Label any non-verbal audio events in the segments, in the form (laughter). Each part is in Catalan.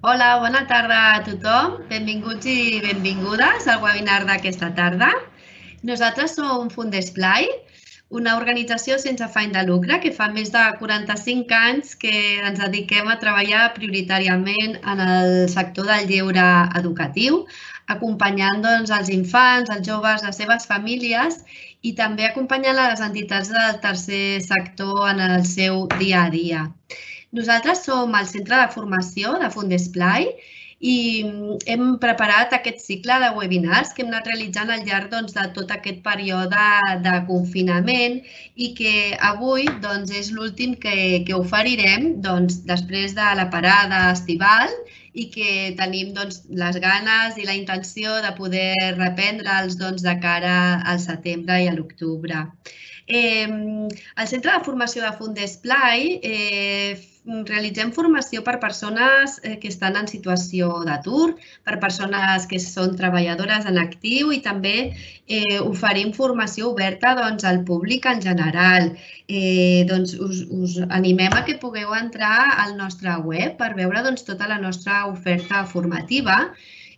Hola, bona tarda a tothom. Benvinguts i benvingudes al webinar d'aquesta tarda. Nosaltres som Fundesplai, una organització sense afany de lucre que fa més de 45 anys que ens dediquem a treballar prioritàriament en el sector del lleure educatiu, acompanyant doncs, els infants, els joves, les seves famílies i també acompanyant les entitats del tercer sector en el seu dia a dia. Nosaltres som el centre de formació de Fundesplai i hem preparat aquest cicle de webinars que hem anat realitzant al llarg doncs, de tot aquest període de confinament i que avui doncs, és l'últim que, que oferirem doncs, després de la parada estival i que tenim doncs, les ganes i la intenció de poder reprendre'ls doncs, de cara al setembre i a l'octubre. Eh, el Centre de Formació de Fundesplai eh, realitzem formació per persones eh, que estan en situació d'atur, per persones que són treballadores en actiu i també eh, oferim formació oberta doncs, al públic en general. Eh, doncs us, us animem a que pugueu entrar al nostre web per veure doncs, tota la nostra oferta formativa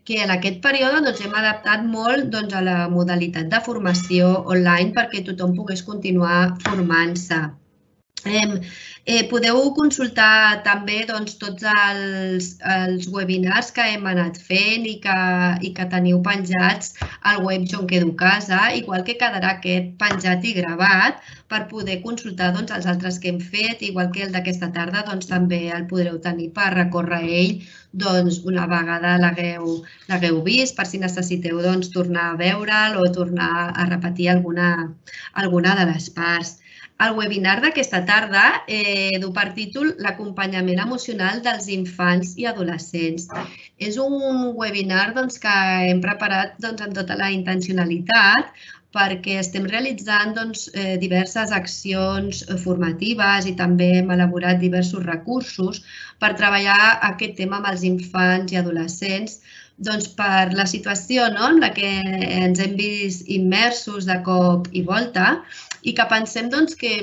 que en aquest període doncs, hem adaptat molt doncs, a la modalitat de formació online perquè tothom pogués continuar formant-se. Eh, eh, podeu consultar també doncs, tots els, els webinars que hem anat fent i que, i que teniu penjats al web Jo casa, igual que quedarà aquest penjat i gravat per poder consultar doncs, els altres que hem fet, igual que el d'aquesta tarda doncs, també el podreu tenir per recórrer ell doncs, una vegada l'hagueu vist, per si necessiteu doncs, tornar a veure'l o tornar a repetir alguna, alguna de les parts. El webinar d'aquesta tarda eh, du per títol L'acompanyament emocional dels infants i adolescents. És un webinar doncs, que hem preparat doncs, amb tota la intencionalitat perquè estem realitzant doncs, eh, diverses accions formatives i també hem elaborat diversos recursos per treballar aquest tema amb els infants i adolescents doncs per la situació no, en la que ens hem vist immersos de cop i volta i que pensem doncs, que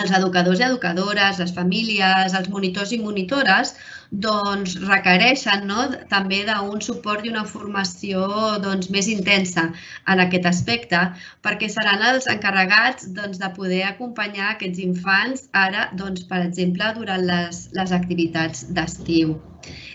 els educadors i educadores, les famílies, els monitors i monitores doncs, requereixen no, també d'un suport i una formació doncs, més intensa en aquest aspecte perquè seran els encarregats doncs, de poder acompanyar aquests infants ara, doncs, per exemple, durant les, les activitats d'estiu.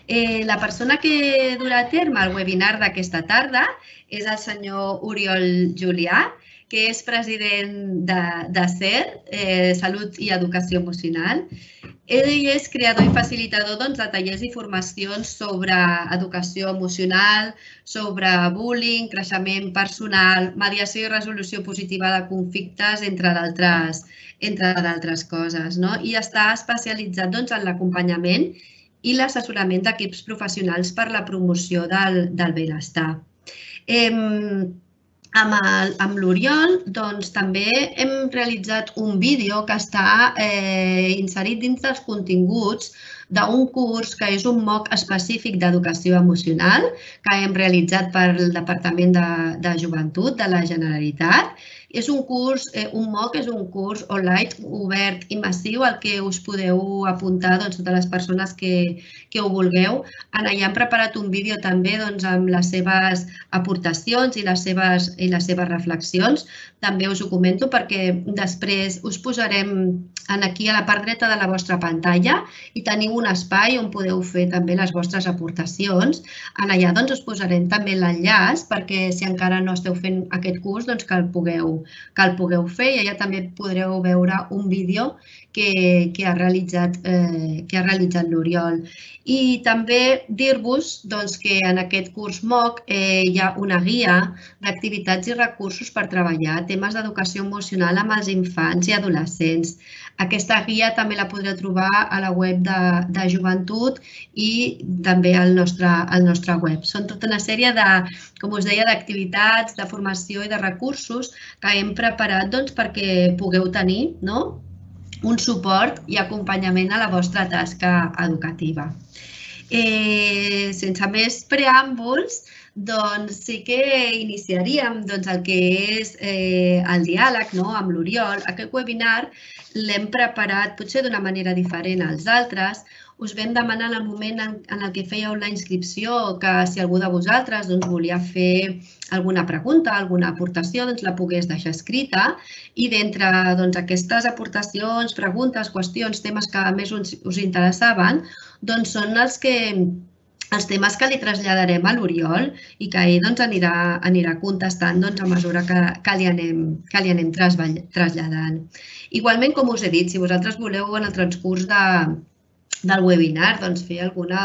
Eh, la persona que durà a terme el webinar d'aquesta tarda és el senyor Oriol Julià, que és president de, de CER, eh, Salut i Educació Emocional. Ell és creador i facilitador doncs, de tallers i formacions sobre educació emocional, sobre bullying, creixement personal, mediació i resolució positiva de conflictes, entre d'altres entre d'altres coses. No? I està especialitzat doncs, en l'acompanyament i l'assessorament d'equips professionals per la promoció del, del benestar. Eh, amb, l'Oriol doncs, també hem realitzat un vídeo que està eh, inserit dins dels continguts d'un curs que és un MOOC específic d'educació emocional que hem realitzat pel Departament de, de Joventut de la Generalitat és un curs, eh, un MOOC és un curs online obert i massiu al que us podeu apuntar doncs, totes les persones que, que ho vulgueu. En allà hem preparat un vídeo també doncs, amb les seves aportacions i les seves, i les seves reflexions. També us ho comento perquè després us posarem en aquí a la part dreta de la vostra pantalla i teniu un espai on podeu fer també les vostres aportacions. En allà doncs, us posarem també l'enllaç perquè si encara no esteu fent aquest curs doncs, que el pugueu que el pugueu fer i allà també podreu veure un vídeo que, que ha realitzat, eh, que ha realitzat l'Oriol. I també dir-vos doncs, que en aquest curs MOOC eh, hi ha una guia d'activitats i recursos per treballar temes d'educació emocional amb els infants i adolescents. Aquesta guia també la podreu trobar a la web de, de joventut i també al nostre, al nostre web. Són tota una sèrie de, com us deia, d'activitats, de formació i de recursos que hem preparat doncs, perquè pugueu tenir no? Un suport i acompanyament a la vostra tasca educativa. Eh, sense més preàmbuls, doncs sí que iniciaríem doncs, el que és eh, el diàleg no? amb l'Oriol. Aquest webinar l'hem preparat potser d'una manera diferent als altres, us vam demanar en el moment en, en el que fèieu la inscripció que si algú de vosaltres doncs, volia fer alguna pregunta, alguna aportació, doncs la pogués deixar escrita i d'entre doncs, aquestes aportacions, preguntes, qüestions, temes que més us, us interessaven, doncs són els que els temes que li traslladarem a l'Oriol i que ell doncs, anirà, anirà contestant doncs, a mesura que, que li anem, que li anem traslladant. Igualment, com us he dit, si vosaltres voleu en el transcurs de, del webinar doncs, fer alguna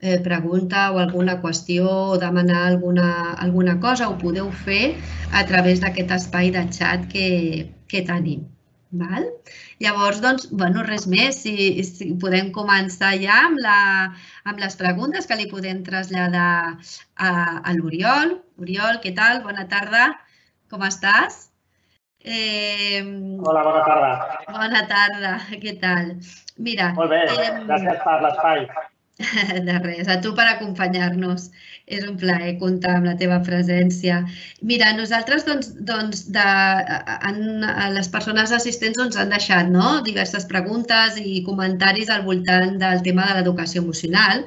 eh, pregunta o alguna qüestió o demanar alguna, alguna cosa, ho podeu fer a través d'aquest espai de xat que, que tenim. Val? Llavors, doncs, bueno, res més. Si, si podem començar ja amb, la, amb les preguntes que li podem traslladar a, a l'Oriol. Oriol, què tal? Bona tarda. Com estàs? Eh, Hola, bona tarda. Bona tarda, què tal? Mira... Molt bé, eh, gràcies per l'espai. (laughs) De res, a tu per acompanyar-nos. És un plaer comptar amb la teva presència. Mira, nosaltres, doncs, doncs de, en, les persones assistents ens han deixat no? diverses preguntes i comentaris al voltant del tema de l'educació emocional.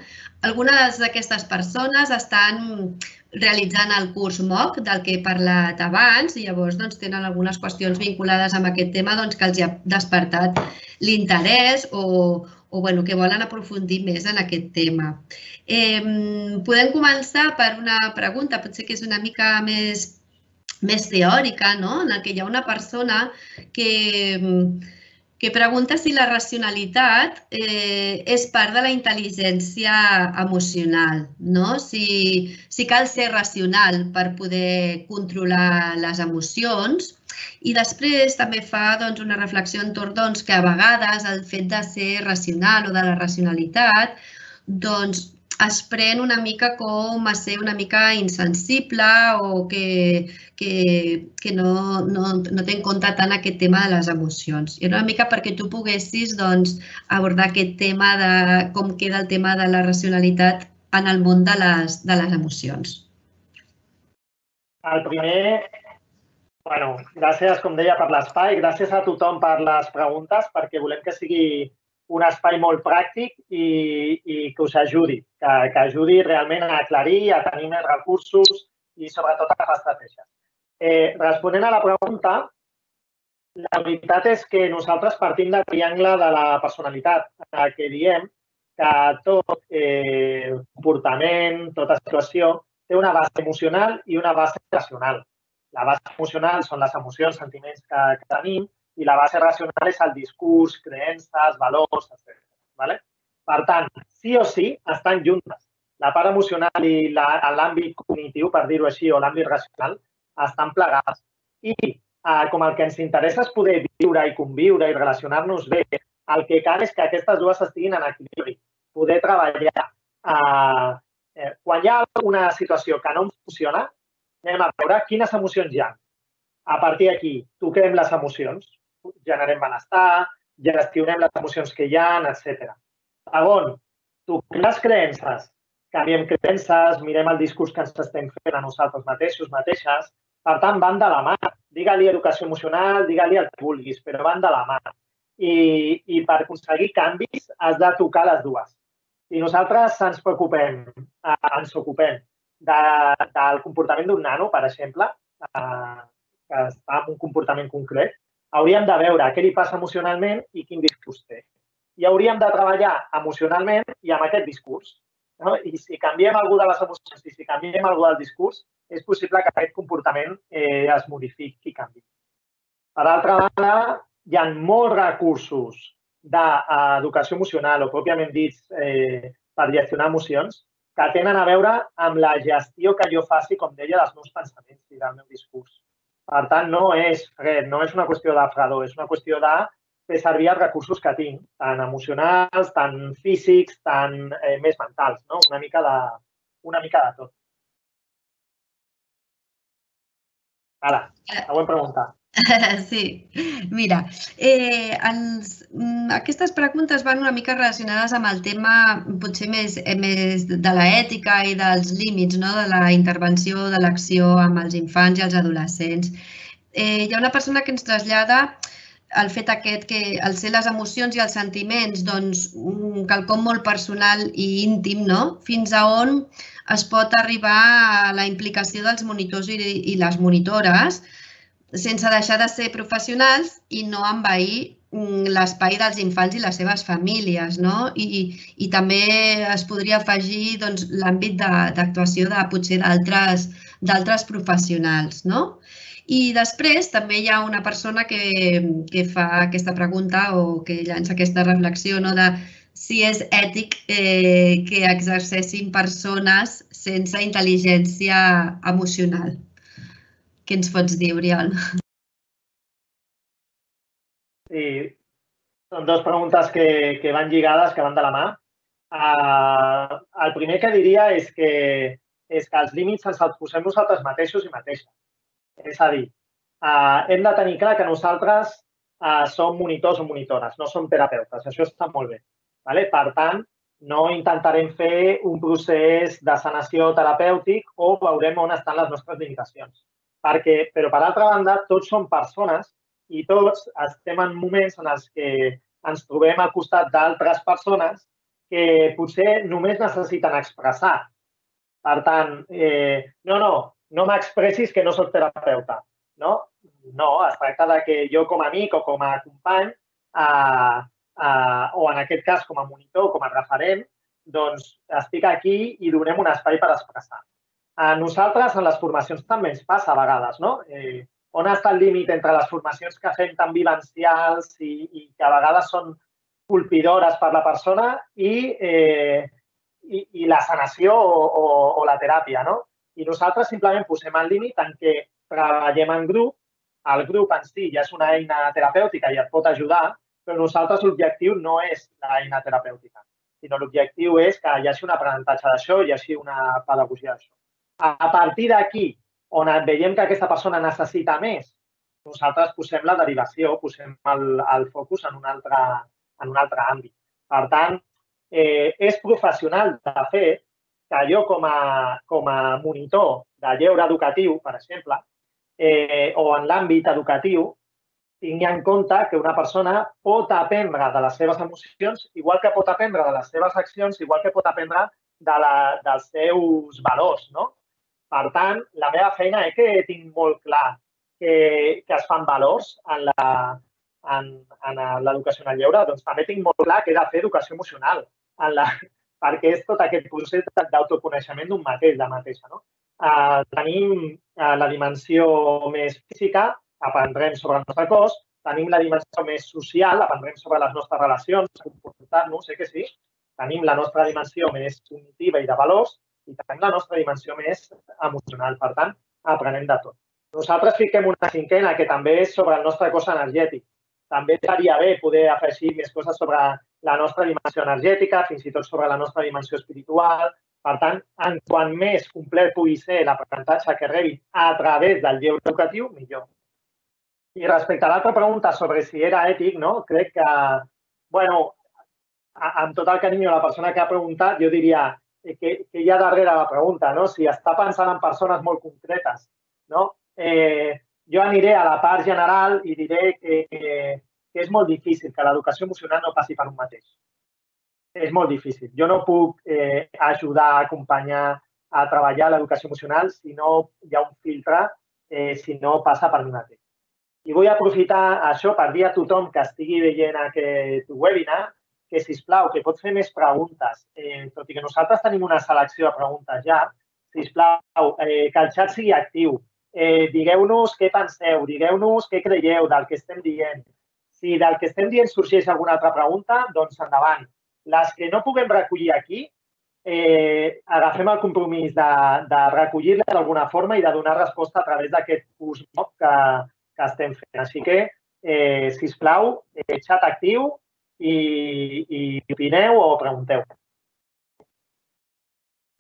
Algunes d'aquestes persones estan realitzant el curs MOOC del que he parlat abans i llavors doncs, tenen algunes qüestions vinculades amb aquest tema doncs, que els ha despertat l'interès o, o bueno, que volen aprofundir més en aquest tema. Eh, podem començar per una pregunta, potser que és una mica més, més teòrica, no? en la que hi ha una persona que, que pregunta si la racionalitat eh, és part de la intel·ligència emocional, no? Si, si cal ser racional per poder controlar les emocions i després també fa doncs, una reflexió entorn doncs, que a vegades el fet de ser racional o de la racionalitat doncs, es pren una mica com a ser una mica insensible o que, que, que no, no, no té en compte tant aquest tema de les emocions. I una mica perquè tu poguessis doncs, abordar aquest tema de com queda el tema de la racionalitat en el món de les, de les emocions. El primer Bueno, gràcies, com deia, per l'espai. Gràcies a tothom per les preguntes, perquè volem que sigui un espai molt pràctic i, i que us ajudi, que, que ajudi realment a aclarir, a tenir més recursos i sobretot a les estratègies. Eh, responent a la pregunta, la veritat és que nosaltres partim del triangle de la personalitat, que diem que tot eh, comportament, tota situació, té una base emocional i una base racional. La base emocional són les emocions, sentiments que, que tenim i la base racional és el discurs, creences, valors, etc. ¿vale? Per tant, sí o sí estan juntes. La part emocional i l'àmbit cognitiu, per dir-ho així, o l'àmbit racional, estan plegats. I eh, com el que ens interessa és poder viure i conviure i relacionar-nos bé, el que cal és que aquestes dues estiguin en equilibri. Poder treballar. Eh, eh, quan hi ha una situació que no funciona, anem a veure quines emocions hi ha. A partir d'aquí, toquem les emocions, generem benestar, gestionem les emocions que hi ha, etc. Segon, toquem les creences, canviem creences, mirem el discurs que ens estem fent a nosaltres mateixos, mateixes. Per tant, van de la mà. Digue-li educació emocional, digue-li el que vulguis, però van de la mà. I, I per aconseguir canvis has de tocar les dues. I nosaltres ens preocupem, eh, ens ocupem de, del comportament d'un nano, per exemple, eh, que està en un comportament concret, hauríem de veure què li passa emocionalment i quin discurs té. I hauríem de treballar emocionalment i amb aquest discurs. No? I si canviem alguna de les emocions i si canviem alguna del discurs, és possible que aquest comportament eh, es modifiqui i canvi. Per altra banda, hi ha molts recursos d'educació emocional o pròpiament dits eh, per gestionar emocions que tenen a veure amb la gestió que jo faci, com deia, dels meus pensaments i del meu discurs. Per tant, no és, no és una qüestió de fredor, és una qüestió de fer servir els recursos que tinc, tant emocionals, tant físics, tant eh, més mentals, no? una, mica de, una mica de tot. Ara, següent pregunta. (laughs) Sí, mira, eh, els, mm, aquestes preguntes van una mica relacionades amb el tema potser més, eh, més de l'ètica i dels límits, no? de la intervenció de l'acció amb els infants i els adolescents. Eh, hi ha una persona que ens trasllada el fet aquest que el ser les emocions i els sentiments, doncs, quelcom molt personal i íntim, no? Fins a on es pot arribar a la implicació dels monitors i, i les monitores sense deixar de ser professionals i no envair mm, l'espai dels infants i les seves famílies, no? I, i també es podria afegir doncs, l'àmbit d'actuació de, de potser d'altres professionals, no? I després també hi ha una persona que, que fa aquesta pregunta o que llança aquesta reflexió no, de si és ètic eh, que exercessin persones sense intel·ligència emocional. Què ens pots dir, Oriol? Sí, són dues preguntes que, que van lligades, que van de la mà. Uh, el primer que diria és que, és que els límits ens els posem nosaltres mateixos i mateixes. És a dir, uh, hem de tenir clar que nosaltres uh, som monitors o monitores, no som terapeutes. Això està molt bé. Vale? Per tant, no intentarem fer un procés de sanació terapèutic o veurem on estan les nostres limitacions. Perquè, però, per altra banda, tots som persones i tots estem en moments en els que ens trobem al costat d'altres persones que potser només necessiten expressar. Per tant, eh, no, no, no m'expressis que no sóc terapeuta, no? No, es tracta de que jo com a amic o com a company, eh, eh, o en aquest cas com a monitor, com a referent, doncs estic aquí i donem un espai per expressar. A nosaltres, en les formacions, també ens passa a vegades, no? Eh, on està el límit entre les formacions que fem tan vivencials i, i que a vegades són colpidores per la persona i, eh, i, i la sanació o, o, o la teràpia, no? I nosaltres simplement posem el límit en què treballem en grup, el grup en si ja és una eina terapèutica i et pot ajudar, però nosaltres l'objectiu no és l'eina terapèutica, sinó l'objectiu és que hi hagi un aprenentatge d'això, hi hagi una pedagogia d'això. A partir d'aquí, on veiem que aquesta persona necessita més, nosaltres posem la derivació, posem el, el focus en un, altre, en un altre àmbit. Per tant, eh, és professional, de fet, que jo com a, com a monitor de lleure educatiu, per exemple, eh, o en l'àmbit educatiu, tingui en compte que una persona pot aprendre de les seves emocions, igual que pot aprendre de les seves accions, igual que pot aprendre de la, dels seus valors, no? Per tant, la meva feina és que tinc molt clar que, que es fan valors en la, en, en l'educació en el lleure, doncs també tinc molt clar que he de fer educació emocional en la, (laughs) perquè és tot aquest procés d'autoconeixement d'un mateix, de mateixa. No? Uh, tenim uh, la dimensió més física, aprendrem sobre el nostre cos, tenim la dimensió més social, aprendrem sobre les nostres relacions, comportar-nos, sé que sí, tenim la nostra dimensió més cognitiva i de valors i tenim la nostra dimensió més emocional. Per tant, aprenem de tot. Nosaltres fiquem una cinquena que també és sobre el nostre cos energètic. També estaria bé poder afegir més coses sobre la nostra dimensió energètica, fins i tot sobre la nostra dimensió espiritual. Per tant, en quant més complet pugui ser l'aprenentatge que rebi a través del lleure educatiu, millor. I respecte a l'altra pregunta sobre si era ètic, no? crec que, bueno, amb tot el carinyo la persona que ha preguntat, jo diria que, que hi ha darrere la pregunta, no? Si està pensant en persones molt concretes, no? Eh, jo aniré a la part general i diré que, que que és molt difícil que l'educació emocional no passi per un mateix. És molt difícil. Jo no puc eh, ajudar, acompanyar a treballar l'educació emocional si no hi ha un filtre, eh, si no passa per mi mateix. I vull aprofitar això per dir a tothom que estigui veient aquest webinar que, si plau, que pot fer més preguntes. Eh, tot i que nosaltres tenim una selecció de preguntes ja, si plau, eh, que el xat sigui actiu. Eh, digueu-nos què penseu, digueu-nos què creieu del que estem dient, si del que estem dient sorgeix alguna altra pregunta, doncs endavant. Les que no puguem recollir aquí, eh, agafem el compromís de, de recollir-les d'alguna forma i de donar resposta a través d'aquest curs que, que estem fent. Així que, eh, si us plau, eh, xat actiu i, i opineu o pregunteu.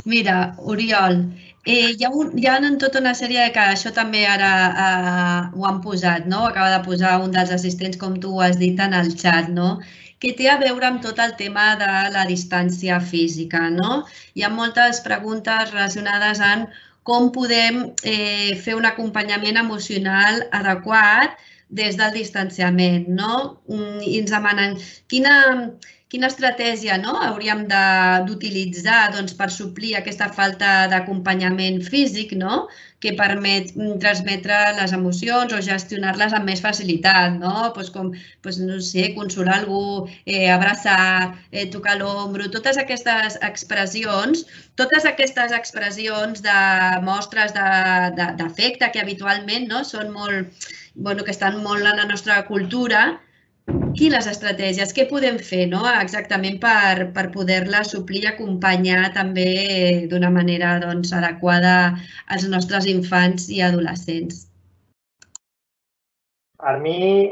Mira, Oriol, eh, hi, ha un, hi ha en tota una sèrie que això també ara eh, ho han posat, no? Acaba de posar un dels assistents, com tu has dit, en el xat, no? que té a veure amb tot el tema de la distància física. No? Hi ha moltes preguntes relacionades amb com podem eh, fer un acompanyament emocional adequat des del distanciament, no? Mm, I ens demanen quina, quina estratègia no? hauríem d'utilitzar doncs, per suplir aquesta falta d'acompanyament físic no? que permet mm, transmetre les emocions o gestionar-les amb més facilitat, no? Pues com, pues, no sé, consolar algú, eh, abraçar, eh, tocar l'ombro, totes aquestes expressions, totes aquestes expressions de mostres d'afecte que habitualment no? són molt, bueno, que estan molt en la nostra cultura, quines estratègies, què podem fer no? exactament per, per poder-la suplir i acompanyar també d'una manera doncs, adequada als nostres infants i adolescents? Per mi,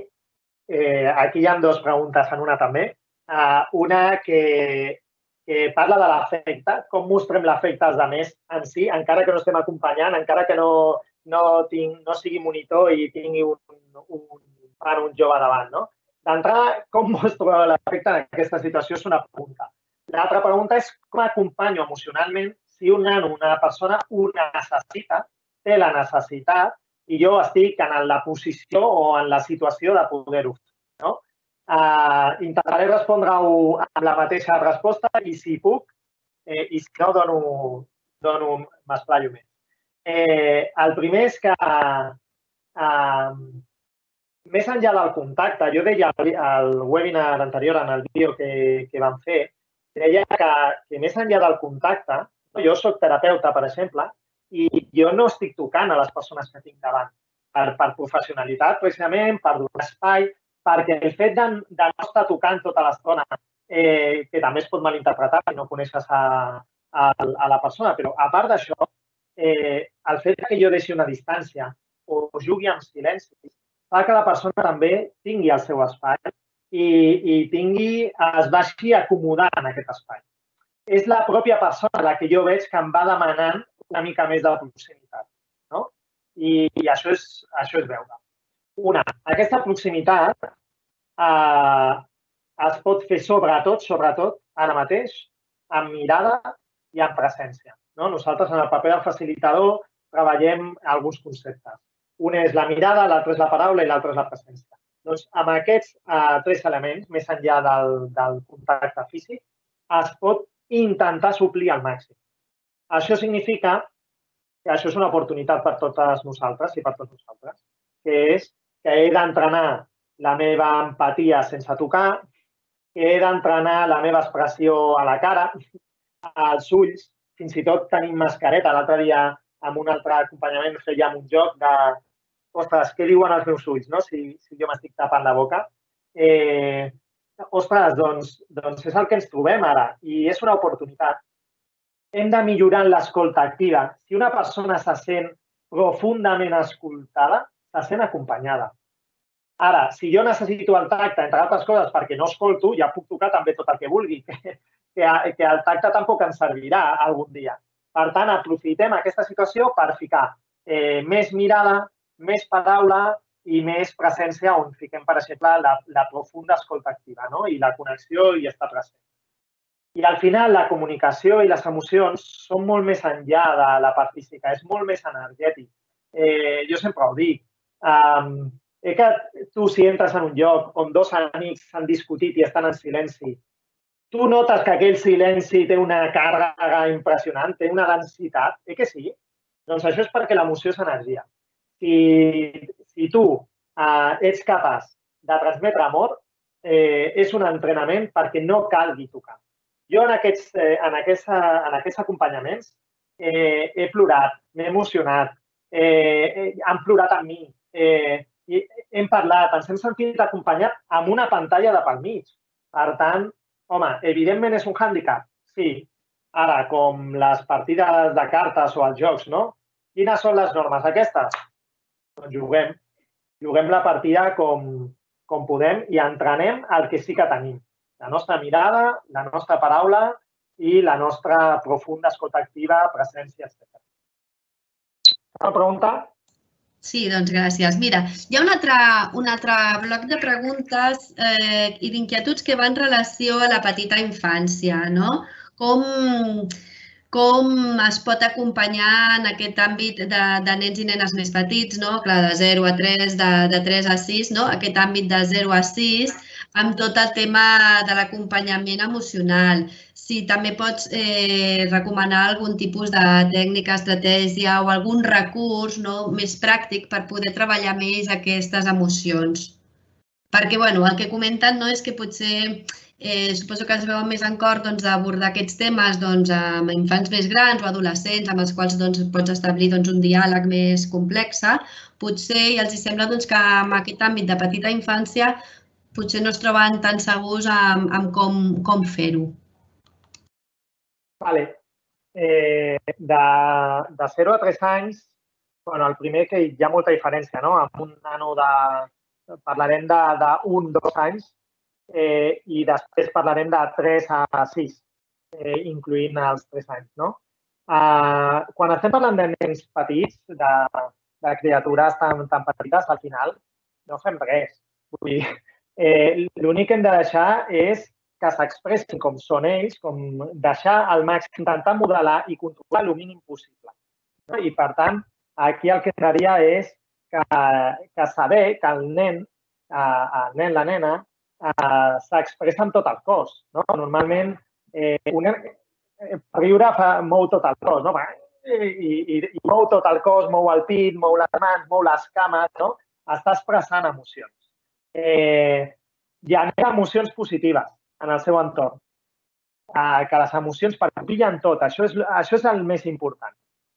eh, aquí hi ha dues preguntes en una també. Uh, una que, que parla de l'afecte, com mostrem l'afecte als altres en si, encara que no estem acompanyant, encara que no, no, tinc, no sigui monitor i tingui un, un, un, un jove davant, no? D'entrada, com (laughs) mostro l'efecte en aquesta situació és una pregunta. L'altra pregunta és com acompanyo emocionalment si un nano, una persona, ho necessita, té la necessitat i jo estic en la posició o en la situació de poder-ho fer. No? Uh, intentaré respondre-ho amb la mateixa resposta i si puc, eh, i si no, dono, dono m'esplaio més. Eh, el primer és que uh, més enllà del contacte, jo deia al webinar anterior, en el vídeo que, que vam fer, deia que, que més enllà del contacte, jo sóc terapeuta, per exemple, i jo no estic tocant a les persones que tinc davant per, per professionalitat, precisament, per donar espai, perquè el fet de, de no estar tocant tota l'estona, eh, que també es pot malinterpretar si no coneixes a, a, a la persona, però a part d'això, eh, el fet que jo deixi una distància o jugui amb silenci fa que la persona també tingui el seu espai i, i tingui, es vagi acomodant en aquest espai. És la pròpia persona la que jo veig que em va demanant una mica més de proximitat. No? I, i això, és, això és veure. Una, aquesta proximitat eh, es pot fer sobretot, sobretot, ara mateix, amb mirada i amb presència. No? Nosaltres, en el paper del facilitador, treballem alguns conceptes. Un és la mirada, l'altre és la paraula i l'altre és la presència. Doncs amb aquests eh, tres elements, més enllà del, del contacte físic, es pot intentar suplir al màxim. Això significa que això és una oportunitat per totes nosaltres i per tots nosaltres, que és que he d'entrenar la meva empatia sense tocar, que he d'entrenar la meva expressió a la cara, als ulls, fins i tot tenim mascareta. L'altre dia, amb un altre acompanyament, fèiem un joc de ostres, què diuen els meus ulls, no? si, si jo m'estic tapant la boca. Eh, ostres, doncs, doncs és el que ens trobem ara i és una oportunitat. Hem de millorar l'escolta activa. Si una persona se sent profundament escoltada, se sent acompanyada. Ara, si jo necessito el tacte, entre altres coses, perquè no escolto, ja puc tocar també tot el que vulgui, (laughs) que, que el tacte tampoc ens servirà algun dia. Per tant, aprofitem aquesta situació per ficar eh, més mirada, més paraula i més presència on fiquem, per exemple, la, la profunda escolta activa no? i la connexió i estar present. I al final la comunicació i les emocions són molt més enllà de la part física, és molt més energètic. Eh, jo sempre ho dic. Um, eh que tu si entres en un lloc on dos amics han discutit i estan en silenci, tu notes que aquell silenci té una càrrega impressionant, té una densitat, eh que sí? Doncs això és perquè l'emoció és energia si, si tu eh, ets capaç de transmetre amor, eh, és un entrenament perquè no calgui tocar. Jo en aquests, eh, en aquesta, en aquests acompanyaments eh, he plorat, m'he emocionat, eh, eh, han plorat amb mi, eh, i hem parlat, ens hem sentit acompanyat amb una pantalla de pel mig. Per tant, home, evidentment és un hàndicap, sí. Ara, com les partides de cartes o els jocs, no? Quines són les normes aquestes? doncs juguem, juguem la partida com, com podem i entrenem el que sí que tenim. La nostra mirada, la nostra paraula i la nostra profunda escolta activa, presència, etc. Una pregunta? Sí, doncs gràcies. Mira, hi ha un altre, un altre bloc de preguntes eh, i d'inquietuds que van en relació a la petita infància, no? Com, com es pot acompanyar en aquest àmbit de, de nens i nenes més petits, no? Clar, de 0 a 3, de, de 3 a 6, no? Aquest àmbit de 0 a 6, amb tot el tema de l'acompanyament emocional. Si també pots eh, recomanar algun tipus de tècnica, estratègia o algun recurs no? més pràctic per poder treballar més aquestes emocions. Perquè, bueno, el que comenten no, és que potser Eh, suposo que es veuen més en cor doncs, d'abordar aquests temes doncs, amb infants més grans o adolescents amb els quals doncs, pots establir doncs, un diàleg més complex. Potser i els sembla doncs, que en aquest àmbit de petita infància potser no es troben tan segurs amb, amb com, com fer-ho. Vale. Eh, de, de 0 a 3 anys, bueno, el primer que hi ha molta diferència, no? Amb un nano de... Parlarem d'un, dos anys, eh, i després parlarem de 3 a 6, eh, incluint els 3 anys. No? Uh, quan estem parlant de nens petits, de, de criatures tan, tan petites, al final no fem res. Vull dir, eh, l'únic que hem de deixar és que s'expressin com són ells, com deixar al màxim, intentar modelar i controlar el mínim possible. No? I, per tant, aquí el que entraria és que, que saber que el nen, eh, el nen, la nena, eh, s'expressa amb tot el cos. No? Normalment, eh, una, eh, riure fa, mou tot el cos, no? I, i, i mou tot el cos, mou el pit, mou les mans, mou les cames, no? Està expressant emocions. Eh, ha emocions positives en el seu entorn. Eh, que les emocions perpillen tot. Això és, això és el més important.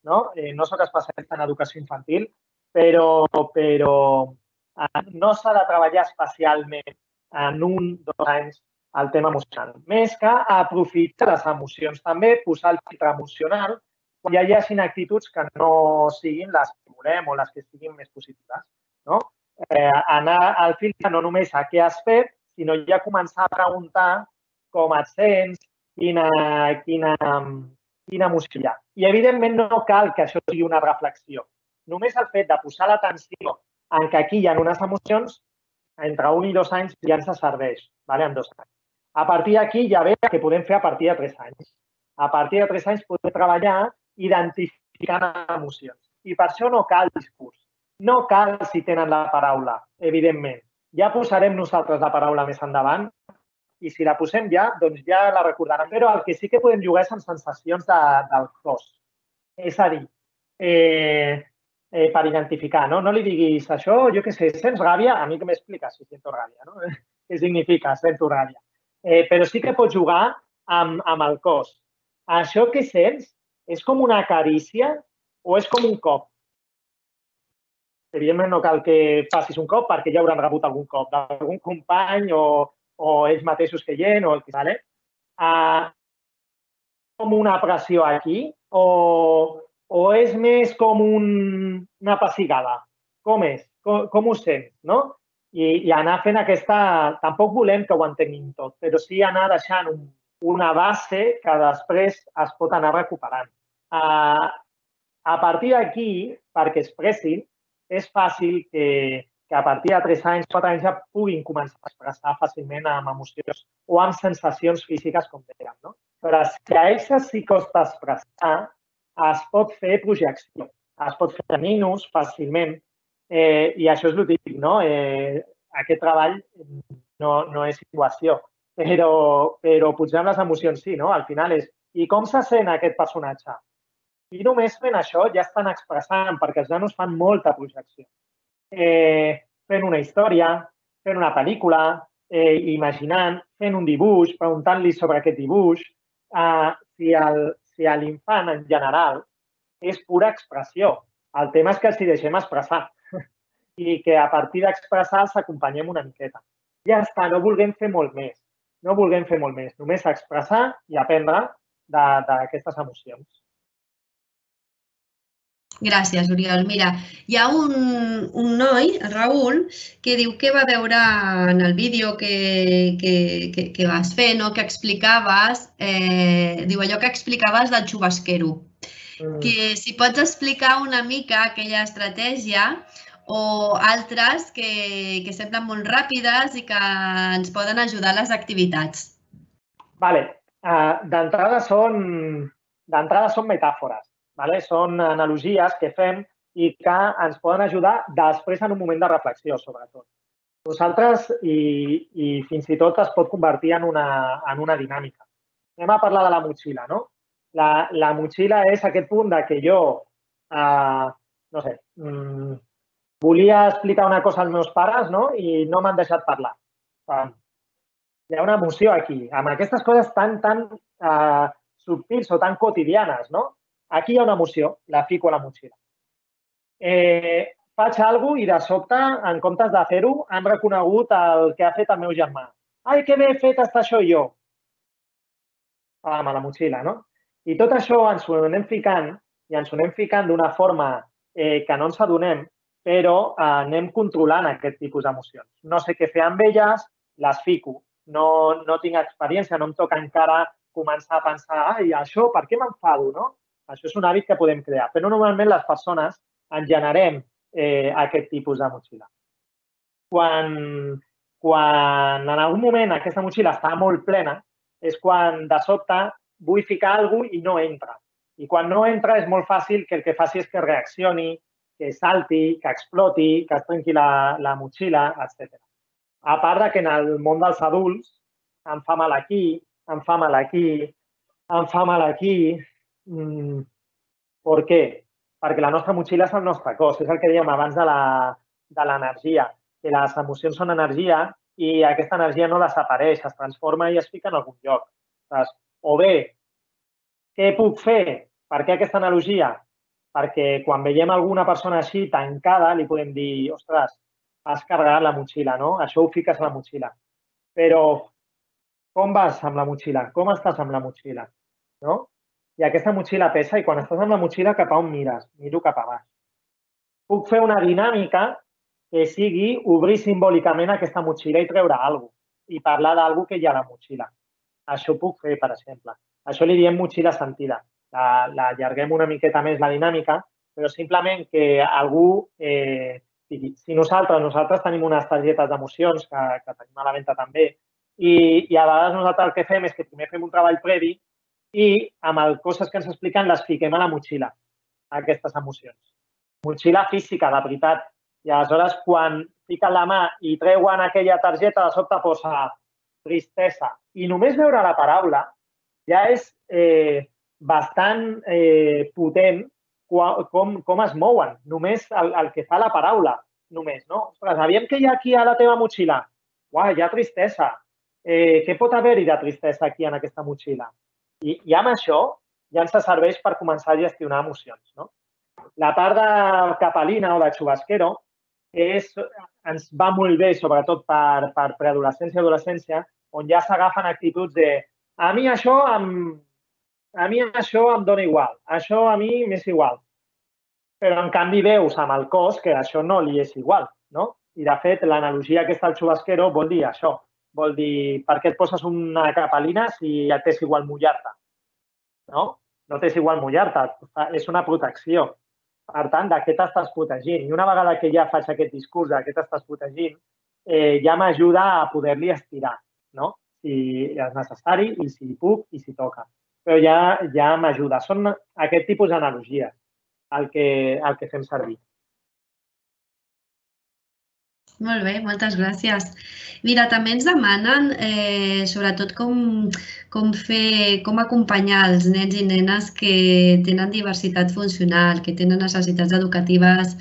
No, eh, no sóc especialista en educació infantil, però, però eh, no s'ha de treballar especialment en un, dos anys el tema emocional. Més que aprofitar les emocions també, posar el filtre emocional quan hi hagi actituds que no siguin les que volem o les que siguin més positives. No? Eh, anar al filtre no només a què has fet, sinó ja començar a preguntar com et sents, quina, quina, quina emoció hi ha. I, evidentment, no cal que això sigui una reflexió. Només el fet de posar l'atenció en que aquí hi ha unes emocions entre un i dos anys ja ens serveix, vale? en dos anys. A partir d'aquí ja ve que podem fer a partir de tres anys. A partir de tres anys podem treballar identificant emocions. I per això no cal discurs. No cal si tenen la paraula, evidentment. Ja posarem nosaltres la paraula més endavant i si la posem ja, doncs ja la recordaran. Però el que sí que podem jugar és amb sensacions de, del cos. És a dir, eh, eh, per identificar, no? No li diguis això, jo què sé, sents ràbia? A mi que m'expliques si sento ràbia, no? (laughs) Què significa sento ràbia? Eh, però sí que pots jugar amb, amb el cos. Això que sents és com una carícia o és com un cop? Evidentment no cal que facis un cop perquè ja hauran rebut algun cop d'algun company o, o ells mateixos que gent o el que vale? Uh, com una pressió aquí o o és més com un, una pessigada? Com és? Com, com ho sents? No? I, I anar fent aquesta... Tampoc volem que ho entenguin tot, però sí anar deixant un, una base que després es pot anar recuperant. Uh, a partir d'aquí, perquè expressin, és fàcil que, que a partir de 3 anys, 4 anys ja puguin començar a expressar fàcilment amb emocions o amb sensacions físiques, com dèiem. No? Però si a ells sí costa expressar, es pot fer projecció, es pot fer ninos fàcilment eh, i això és el típic, no? Eh, aquest treball no, no és situació, però, però potser amb les emocions sí, no? Al final és, i com se sent aquest personatge? I només fent això ja estan expressant, perquè els nanos fan molta projecció. Eh, fent una història, fent una pel·lícula, eh, imaginant, fent un dibuix, preguntant-li sobre aquest dibuix, eh, si el, si a l'infant en general és pura expressió. El tema és que s'hi deixem expressar (laughs) i que a partir d'expressar s'acompanyem una miqueta. Ja està, no vulguem fer molt més. No vulguem fer molt més. Només expressar i aprendre d'aquestes emocions. Gràcies, Oriol. Mira, hi ha un, un noi, el Raül, que diu que va veure en el vídeo que, que, que, que vas fer, no? que explicaves, eh, diu allò que explicaves del xubasquero. Mm. Que si pots explicar una mica aquella estratègia o altres que, que semblen molt ràpides i que ens poden ajudar a les activitats. Vale. Uh, D'entrada són són metàfores, vale? són analogies que fem i que ens poden ajudar després en un moment de reflexió, sobretot. Nosaltres, i, i fins i tot es pot convertir en una, en una dinàmica. Anem a parlar de la motxilla, no? La, la motxilla és aquest punt de que jo, eh, no sé, mmm, volia explicar una cosa als meus pares no? i no m'han deixat parlar. Hi ha una emoció aquí, amb aquestes coses tan, tan eh, subtils o tan quotidianes, no? Aquí hi ha una emoció, la fico a la motxilla. Eh, faig alguna i de sobte, en comptes de fer-ho, han reconegut el que ha fet el meu germà. Ai, que bé he fet està això jo. Amb la motxilla, no? I tot això ens ho anem ficant i ens ho anem ficant d'una forma eh, que no ens adonem, però eh, anem controlant aquest tipus d'emocions. No sé què fer amb elles, les fico. No, no tinc experiència, no em toca encara començar a pensar, ai, això, per què m'enfado, no? Això és un hàbit que podem crear. Però normalment les persones en generem eh, aquest tipus de motxilla. Quan, quan en algun moment aquesta motxilla està molt plena, és quan de sobte vull ficar alguna i no entra. I quan no entra és molt fàcil que el que faci és que reaccioni, que salti, que exploti, que es trenqui la, la motxilla, etc. A part de que en el món dels adults em fa mal aquí, em fa mal aquí, em fa mal aquí. Mm, per què? perquè la nostra motxilla és el nostre cos, és el que dèiem abans de l'energia, que les emocions són energia i aquesta energia no desapareix, es transforma i es fica en algun lloc. Saps? O bé, què puc fer? Per què aquesta analogia? Perquè quan veiem alguna persona així tancada, li podem dir, ostres, has carregat la motxilla, no? Això ho fiques a la motxilla. Però com vas amb la motxilla? Com estàs amb la motxilla? No? I aquesta motxilla pesa i quan estàs amb la motxilla cap a on mires? Miro cap a baix. Puc fer una dinàmica que sigui obrir simbòlicament aquesta motxilla i treure alguna cosa i parlar d'algú que hi ha a la motxilla. Això puc fer, per exemple. Això li diem motxilla sentida. La, la allarguem una miqueta més la dinàmica, però simplement que algú eh, si nosaltres, nosaltres tenim unes targetes d'emocions que, que tenim a la venda també i, i a vegades nosaltres el que fem és que primer fem un treball previ i amb el, coses que ens expliquen les fiquem a la motxilla, aquestes emocions. Motxilla física, de veritat. I aleshores, quan fiquen la mà i treuen aquella targeta, de sobte posa tristesa. I només veure la paraula ja és eh, bastant eh, potent com, com es mouen. Només el, el que fa la paraula, només, no? Ostres, aviam què hi ha aquí a la teva motxilla? Uau, hi ha tristesa. Eh, què pot haver-hi de tristesa aquí en aquesta motxilla? I, i amb això ja ens serveix per començar a gestionar emocions. No? La part de capalina o de xubasquero és, ens va molt bé, sobretot per, per preadolescència i adolescència, on ja s'agafen actituds de a mi això em, a mi això em dona igual, això a mi m'és igual. Però, en canvi, veus amb el cos que això no li és igual, no? I, de fet, l'analogia aquesta del xubasquero vol dir això, Vol dir, per què et poses una capalina si ja t'és igual mullar-te? No? No t'és igual mullar-te, és una protecció. Per tant, de què t'estàs protegint? I una vegada que ja faig aquest discurs de què t'estàs protegint, eh, ja m'ajuda a poder-li estirar, no? Si és necessari i si puc i si toca. Però ja, ja m'ajuda. Són aquest tipus d'analogies el que, el que fem servir. Molt bé, moltes gràcies. Mira, també ens demanen eh, sobretot com, com fer, com acompanyar els nens i nenes que tenen diversitat funcional, que tenen necessitats educatives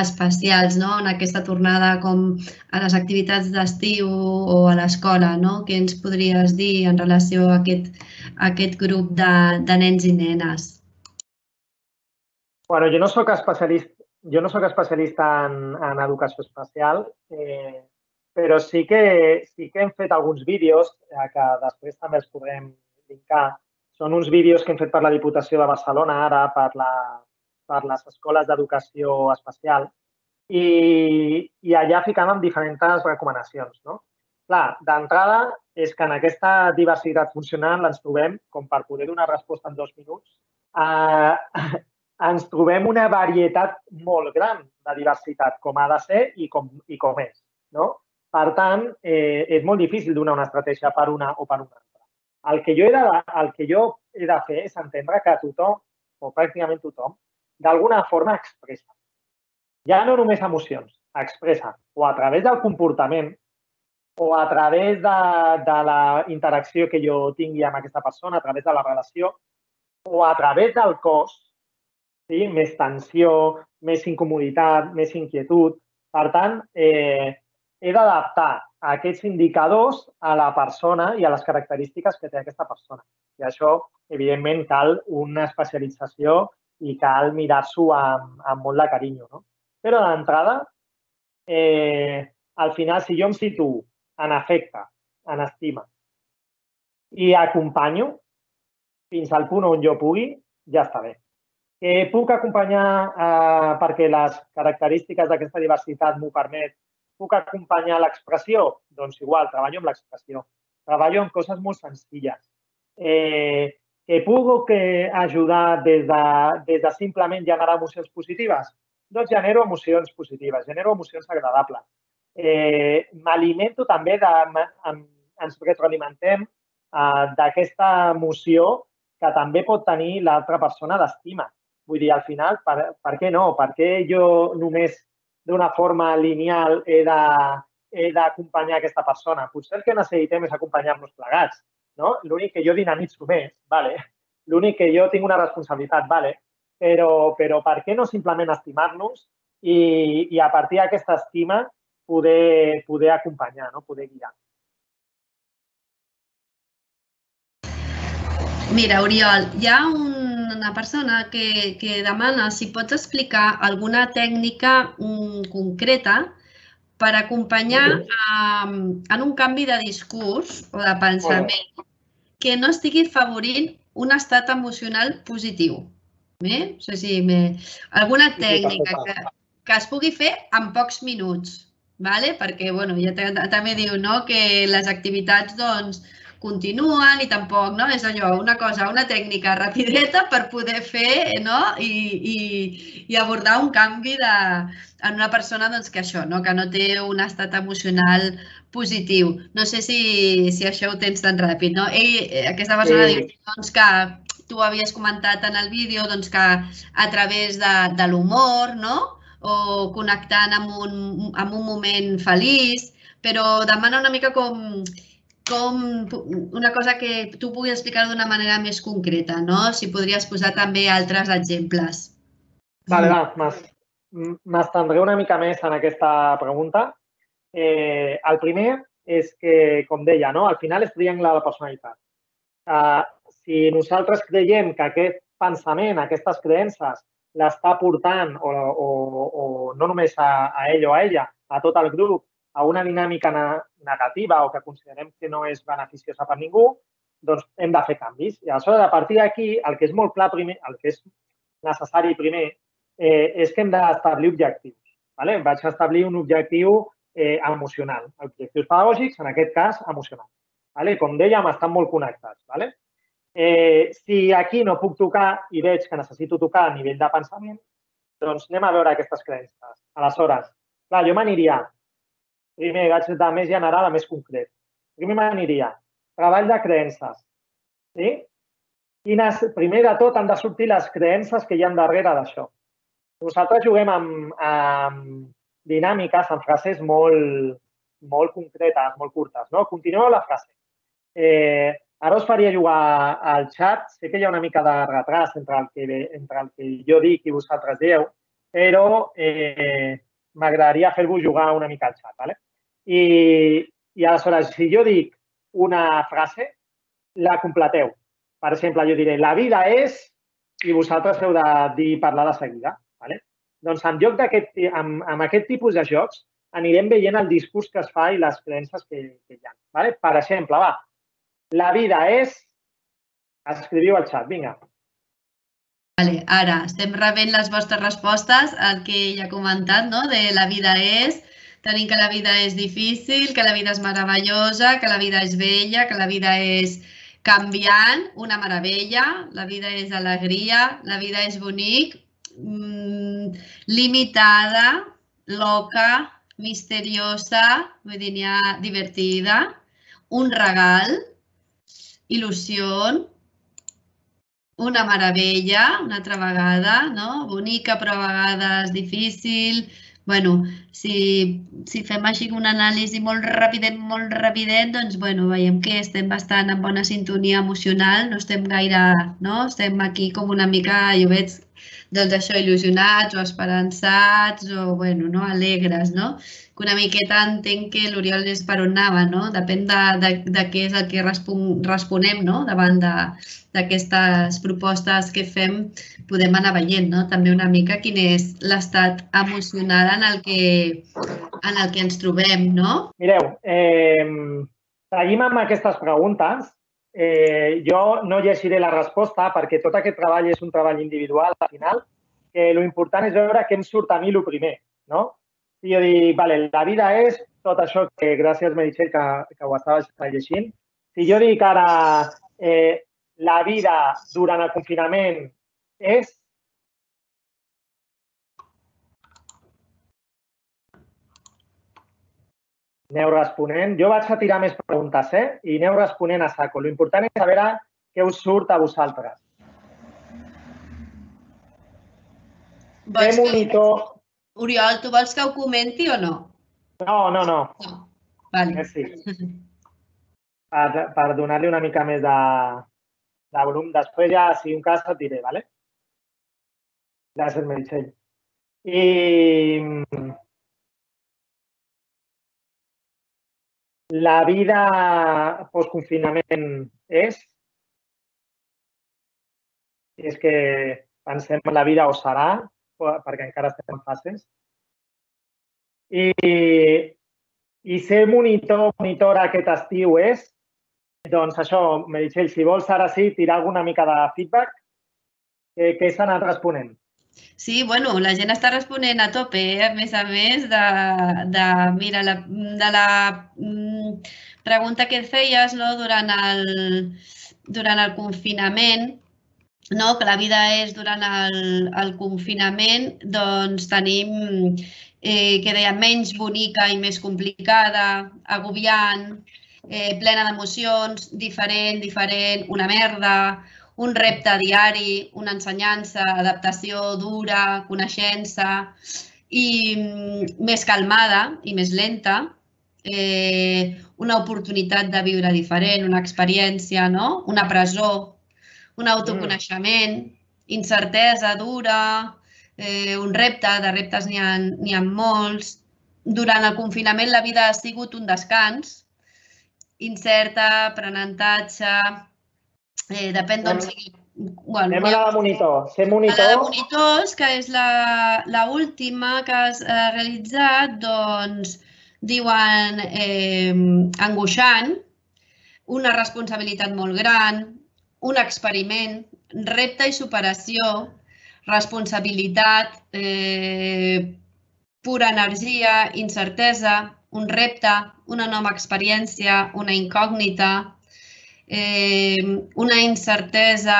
especials, no? En aquesta tornada com a les activitats d'estiu o a l'escola, no? Què ens podries dir en relació a aquest, a aquest grup de, de nens i nenes? Bueno, jo no sóc especialista jo no sóc especialista en, en educació especial, eh, però sí que, sí que hem fet alguns vídeos eh, que després també els podrem linkar. Són uns vídeos que hem fet per la Diputació de Barcelona ara, per, la, per les escoles d'educació especial, i, i allà ficàvem diferents recomanacions. No? Clar, d'entrada és que en aquesta diversitat funcional ens trobem, com per poder donar resposta en dos minuts, eh, ens trobem una varietat molt gran de diversitat, com ha de ser i com, i com és. No? Per tant, eh, és molt difícil donar una estratègia per una o per una altra. el que jo he de, el que jo he de fer és entendre que tothom, o pràcticament tothom, d'alguna forma expressa. Ja no només emocions, expressa o a través del comportament o a través de, de la interacció que jo tingui amb aquesta persona, a través de la relació, o a través del cos, sí? més tensió, més incomoditat, més inquietud. Per tant, eh, he d'adaptar aquests indicadors a la persona i a les característiques que té aquesta persona. I això, evidentment, cal una especialització i cal mirar-s'ho amb, amb molt de carinyo. No? Però d'entrada, eh, al final, si jo em situo en afecte, en estima, i acompanyo fins al punt on jo pugui, ja està bé. Que puc acompanyar eh, perquè les característiques d'aquesta diversitat m'ho permet, puc acompanyar l'expressió? Doncs igual, treballo amb l'expressió. Treballo en coses molt senzilles. Eh, que puc que ajudar des de, des de simplement generar emocions positives? Doncs genero emocions positives, genero emocions agradables eh, m'alimento també, de, em, ens retroalimentem eh, d'aquesta emoció que també pot tenir l'altra persona d'estima. Vull dir, al final, per, per què no? Per què jo només d'una forma lineal he de he d'acompanyar aquesta persona. Potser el que necessitem és acompanyar-nos plegats. No? L'únic que jo dinamitzo més, vale? l'únic que jo tinc una responsabilitat, vale? però, però per què no simplement estimar-nos i, i a partir d'aquesta estima poder, poder acompanyar, no? poder guiar. Mira, Oriol, hi ha una persona que, que demana si pots explicar alguna tècnica um, concreta per acompanyar um, en un canvi de discurs o de pensament que no estigui favorint un estat emocional positiu. Bé? No sé si me... Alguna tècnica que, que es pugui fer en pocs minuts vale? perquè bueno, ja també diu no? que les activitats doncs, continuen i tampoc no? és allò, una cosa, una tècnica rapideta per poder fer no? I, i, i abordar un canvi de, en una persona doncs, que això, no? que no té un estat emocional positiu. No sé si, si això ho tens tan ràpid. No? Ell, eh, aquesta persona sí. diu doncs, que tu havies comentat en el vídeo doncs, que a través de, de l'humor, no? o connectant amb un, amb un moment feliç, però demana una mica com, com una cosa que tu puguis explicar d'una manera més concreta, no? Si podries posar també altres exemples. Vale, va, m'estendré una mica més en aquesta pregunta. Eh, el primer és que, com deia, no? al final és triangle de la personalitat. Uh, si nosaltres creiem que aquest pensament, aquestes creences l'està portant, o, o, o no només a, a ell o a ella, a tot el grup, a una dinàmica negativa o que considerem que no és beneficiosa per ningú, doncs hem de fer canvis. I aleshores, a partir d'aquí, el que és molt clar primer, el que és necessari primer, eh, és que hem d'establir objectius. Vale? Vaig establir un objectiu eh, emocional. Objectius pedagògics, en aquest cas, emocional. Vale? Com dèiem, estan molt connectats. Vale? Eh, si aquí no puc tocar i veig que necessito tocar a nivell de pensament, doncs anem a veure aquestes creences. Aleshores, clar, jo m'aniria, primer vaig de més general a més concret. Primer m'aniria, treball de creences. Sí? Quines, primer de tot han de sortir les creences que hi ha darrere d'això. Nosaltres juguem amb, amb dinàmiques, amb frases molt, molt concretes, molt curtes. No? Continueu la frase. Eh, Ara us faria jugar al xat. Sé que hi ha una mica de retras entre el que, entre el que jo dic i vosaltres dieu, però eh, m'agradaria fer-vos jugar una mica al xat. ¿vale? I, I aleshores, si jo dic una frase, la completeu. Per exemple, jo diré, la vida és... i vosaltres heu de dir parlar de seguida. ¿vale? Doncs en lloc d'aquest, amb, amb aquest tipus de jocs, anirem veient el discurs que es fa i les creences que, que hi ha. ¿vale? Per exemple, va, la vida és... Escriviu al xat, vinga. Vale, ara estem rebent les vostres respostes al que ja he comentat, no? de la vida és, tenim que la vida és difícil, que la vida és meravellosa, que la vida és bella, que la vida és canviant, una meravella, la vida és alegria, la vida és bonic, mmm, limitada, loca, misteriosa, vull dir, divertida, un regal, il·lusió, una meravella, una altra vegada, no? bonica però a vegades difícil. Bueno, si, si fem així una anàlisi molt ràpidet, molt ràpidet, doncs bueno, veiem que estem bastant en bona sintonia emocional, no estem gaire, no? Estem aquí com una mica, jo veig, doncs això, il·lusionats o esperançats o, bueno, no? alegres, no? que una miqueta entenc que l'Oriol és per on anava, no? Depèn de, de, de què és el que respon, responem no? davant d'aquestes propostes que fem, podem anar veient no? també una mica quin és l'estat emocional en el, que, en el que ens trobem, no? Mireu, eh, seguim amb aquestes preguntes. Eh, jo no llegiré la resposta perquè tot aquest treball és un treball individual al final, que l'important és veure què em surt a mi el primer, no? I jo dic, vale, la vida és tot això que, gràcies, Meritxell, que, que ho estaves llegint. Si jo dic ara eh, la vida durant el confinament és Aneu responent. Jo vaig a tirar més preguntes, eh? I aneu responent a saco. L'important és saber què us surt a vosaltres. Vols què monitor... Oriol, tu vols que ho comenti o no? No, no, no. No. Vale. Merci. (laughs) Per, per donar-li una mica més de, de volum. Després ja, si un cas, et diré, ¿vale? Gràcies, Meritxell. I la vida post-confinament és? És que pensem en la vida o serà, perquè encara estem en fases. I, i ser monitor, monitora aquest estiu és, doncs això, Meritxell, si vols ara sí tirar alguna mica de feedback, eh, què s'ha anat responent? Sí, bueno, la gent està responent a tope, eh? a més a més de, de mira, la, de la mm, pregunta que feies no? durant, el, durant el confinament, no? que la vida és durant el, el confinament, doncs tenim, eh, que deia, menys bonica i més complicada, agobiant, eh, plena d'emocions, diferent, diferent, una merda, un repte diari, una ensenyança, adaptació dura, coneixença i mm, més calmada i més lenta, eh, una oportunitat de viure diferent, una experiència, no? una presó, un autoconeixement, incertesa dura, eh, un repte, de reptes n'hi ha, ha molts. Durant el confinament la vida ha sigut un descans, incerta, aprenentatge, eh, depèn d'on sigui. Bueno, Anem a la de monitor. Ser monitor... A la de monitors, que és la última que has eh, realitzat, doncs diuen eh, angoixant, una responsabilitat molt gran, un experiment, repte i superació, responsabilitat, eh, pura energia, incertesa, un repte, una nova experiència, una incògnita, eh, una incertesa,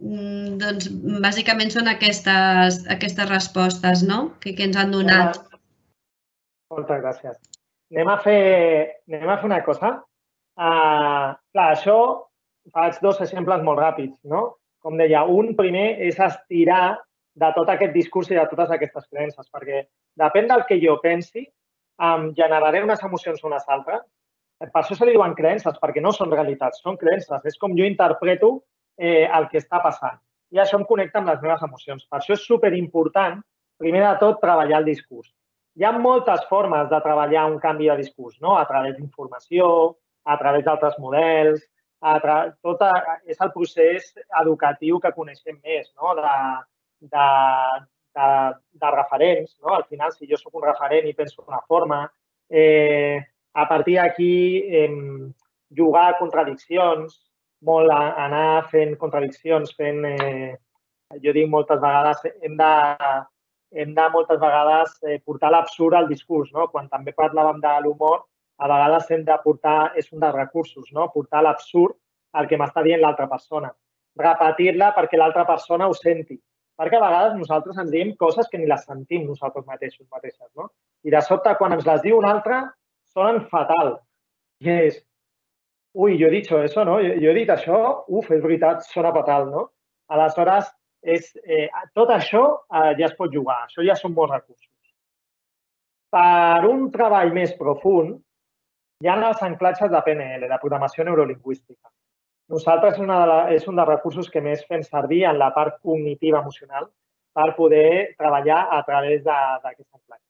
mm, doncs bàsicament són aquestes, aquestes respostes no? que, que ens han donat. Moltes gràcies. Anem a fer, anem a fer una cosa. Uh, clar, això faig dos exemples molt ràpids, no? Com deia, un primer és estirar de tot aquest discurs i de totes aquestes creences, perquè depèn del que jo pensi, em generaré unes emocions unes altres. Per això se li diuen creences, perquè no són realitats, són creences. És com jo interpreto eh, el que està passant. I això em connecta amb les meves emocions. Per això és superimportant, primer de tot, treballar el discurs. Hi ha moltes formes de treballar un canvi de discurs, no? a través d'informació, a través d'altres models, tot és el procés educatiu que coneixem més, no? de, de, de, de referents. No? Al final, si jo sóc un referent i penso d'una forma, eh, a partir d'aquí eh, jugar a contradiccions, molt a, anar fent contradiccions, fent, eh, jo dic moltes vegades, hem de, hem de moltes vegades eh, portar l'absurd al discurs. No? Quan també parlàvem de l'humor, a vegades hem de portar, és un dels recursos, no? portar l'absurd al que m'està dient l'altra persona. Repetir-la perquè l'altra persona ho senti. Perquè a vegades nosaltres ens diem coses que ni les sentim nosaltres mateixos mateixes. No? I de sobte, quan ens les diu un altre, sonen fatal. I és, ui, jo he dit això, no? Jo, jo he dit això, uf, és veritat, sona fatal, no? Aleshores, és, eh, tot això eh, ja es pot jugar, això ja són molts recursos. Per un treball més profund, hi ha els anclatges de PNL, de programació neurolingüística. Nosaltres una de la, és un dels recursos que més fem servir en la part cognitiva emocional per poder treballar a través d'aquest anclatge.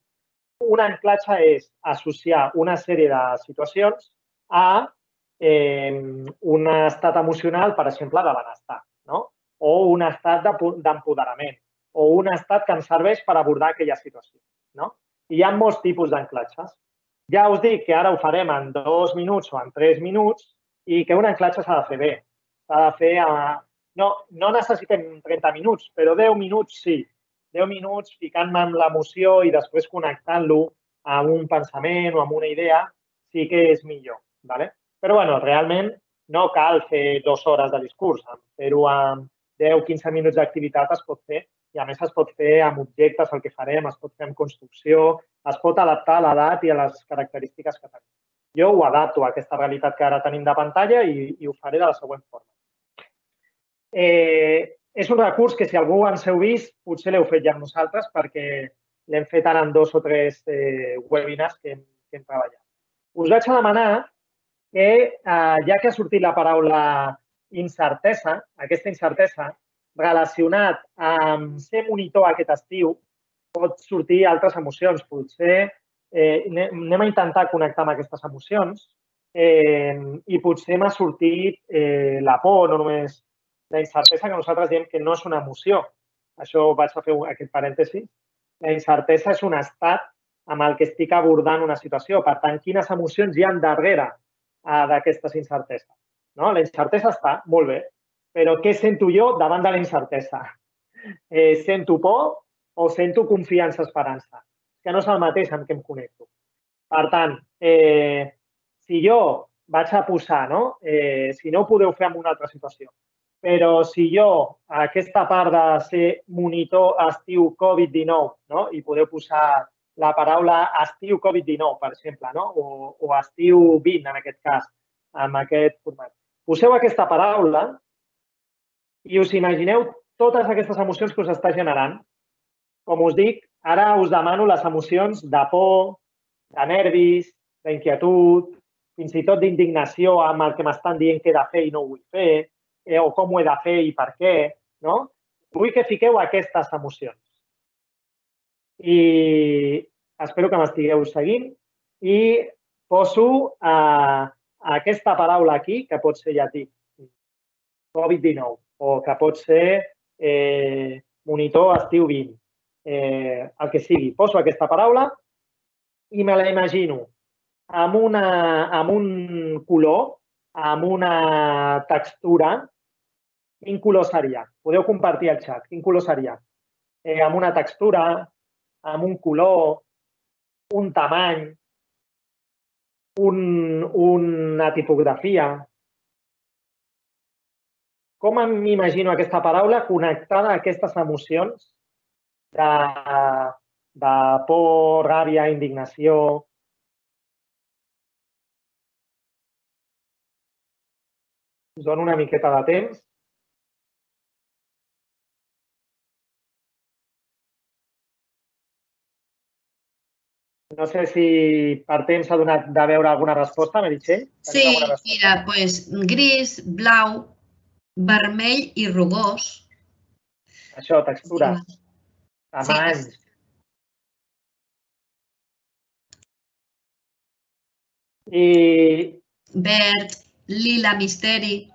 Un anclatge és associar una sèrie de situacions a eh, un estat emocional, per exemple, de benestar, no? o un estat d'empoderament, o un estat que ens serveix per abordar aquella situació. No? I hi ha molts tipus d'anclatges. Ja us dic que ara ho farem en dos minuts o en tres minuts i que un anclatge s'ha de fer bé. S'ha de fer... A... No, no necessitem 30 minuts, però 10 minuts sí. 10 minuts ficant-me en l'emoció i després connectant-lo amb un pensament o amb una idea sí que és millor. ¿vale? Però, bueno, realment no cal fer dues hores de discurs. Fer-ho amb 10-15 minuts d'activitat es pot fer i, a més, es pot fer amb objectes, el que farem, es pot fer amb construcció, es pot adaptar a l'edat i a les característiques que tenim. Jo ho adapto a aquesta realitat que ara tenim de pantalla i, i ho faré de la següent forma. Eh, és un recurs que, si algú ens heu vist, potser l'heu fet ja amb nosaltres perquè l'hem fet ara en dos o tres eh, webinars que hem, que hem treballat. Us vaig a demanar que eh, ja que ha sortit la paraula incertesa, aquesta incertesa, relacionat amb ser monitor aquest estiu, pot sortir altres emocions. Potser eh, anem a intentar connectar amb aquestes emocions eh, i potser m'ha sortit eh, la por, no només la incertesa, que nosaltres diem que no és una emoció. Això vaig a fer aquest parèntesi. La incertesa és un estat amb el que estic abordant una situació. Per tant, quines emocions hi ha darrere uh, d'aquestes incerteses. No? La incertesa està, molt bé, però què sento jo davant de la incertesa? Eh, sento por o sento confiança, esperança? Que no és el mateix amb què em connecto. Per tant, eh, si jo vaig a posar, no? Eh, si no ho podeu fer en una altra situació, però si jo, aquesta part de ser monitor estiu Covid-19, no? i podeu posar la paraula estiu Covid-19, per exemple, no? o, o estiu 20, en aquest cas, amb aquest format. Poseu aquesta paraula i us imagineu totes aquestes emocions que us està generant. Com us dic, ara us demano les emocions de por, de nervis, d'inquietud, fins i tot d'indignació amb el que m'estan dient que he de fer i no ho vull fer, eh, o com ho he de fer i per què, no? Vull que fiqueu aquestes emocions i espero que m'estigueu seguint i poso eh, aquesta paraula aquí, que pot ser llatí, Covid-19, o que pot ser eh, monitor estiu 20, eh, el que sigui. Poso aquesta paraula i me la imagino amb, una, amb un color, amb una textura, quin color seria? Podeu compartir el xat. Quin color seria? Eh, amb una textura, amb un color, un tamany, un, una tipografia. Com m'imagino aquesta paraula connectada a aquestes emocions de, de por, ràbia, indignació, us dono una miqueta de temps. No sé si per temps s'ha donat de veure alguna resposta, Meritxell. Sí, mira, pues, gris, blau, vermell i rugós. Això, textura. Sí. Tamanys. Sí. I... Verd, lila, misteri.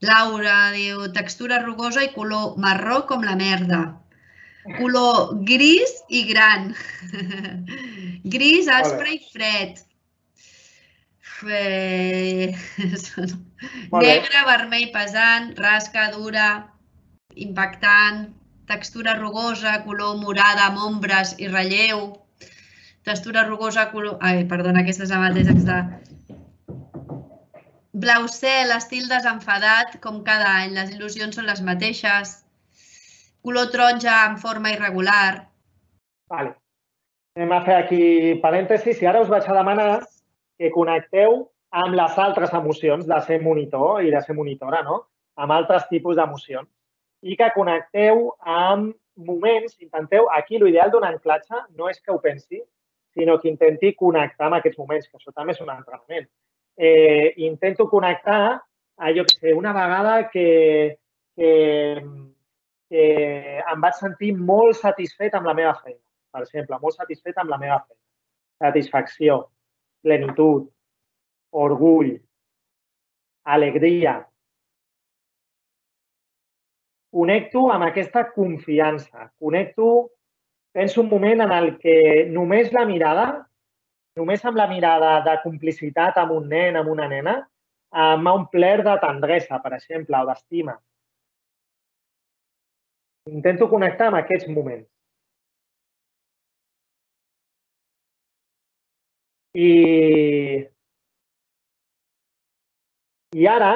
Laura diu textura rugosa i color marró com la merda. Color gris i gran. (laughs) gris, aspre i fred. Negre, vermell pesant, rasca, dura, impactant, textura rugosa, color morada amb ombres i relleu, textura rugosa, color... Ai, perdona, la mateixa de... Blau cel, estil desenfadat, com cada any. Les il·lusions són les mateixes color taronja en forma irregular. Vale. Anem a fer aquí parèntesis i ara us vaig a demanar que connecteu amb les altres emocions de ser monitor i de ser monitora, no? amb altres tipus d'emocions. I que connecteu amb moments, intenteu, aquí l'ideal d'un anclatge no és que ho pensi, sinó que intenti connectar amb aquests moments, que això també és un entrenament. Eh, intento connectar a, jo que sé, una vegada que, que, que em vaig sentir molt satisfet amb la meva feina, per exemple, molt satisfet amb la meva feina. Satisfacció, plenitud, orgull, alegria, connecto amb aquesta confiança. Connecto, penso un moment en el que només la mirada, només amb la mirada de complicitat amb un nen, amb una nena, m'ha omplert de tendresa, per exemple, o d'estima. Intento connectar amb aquests moments. I, i ara,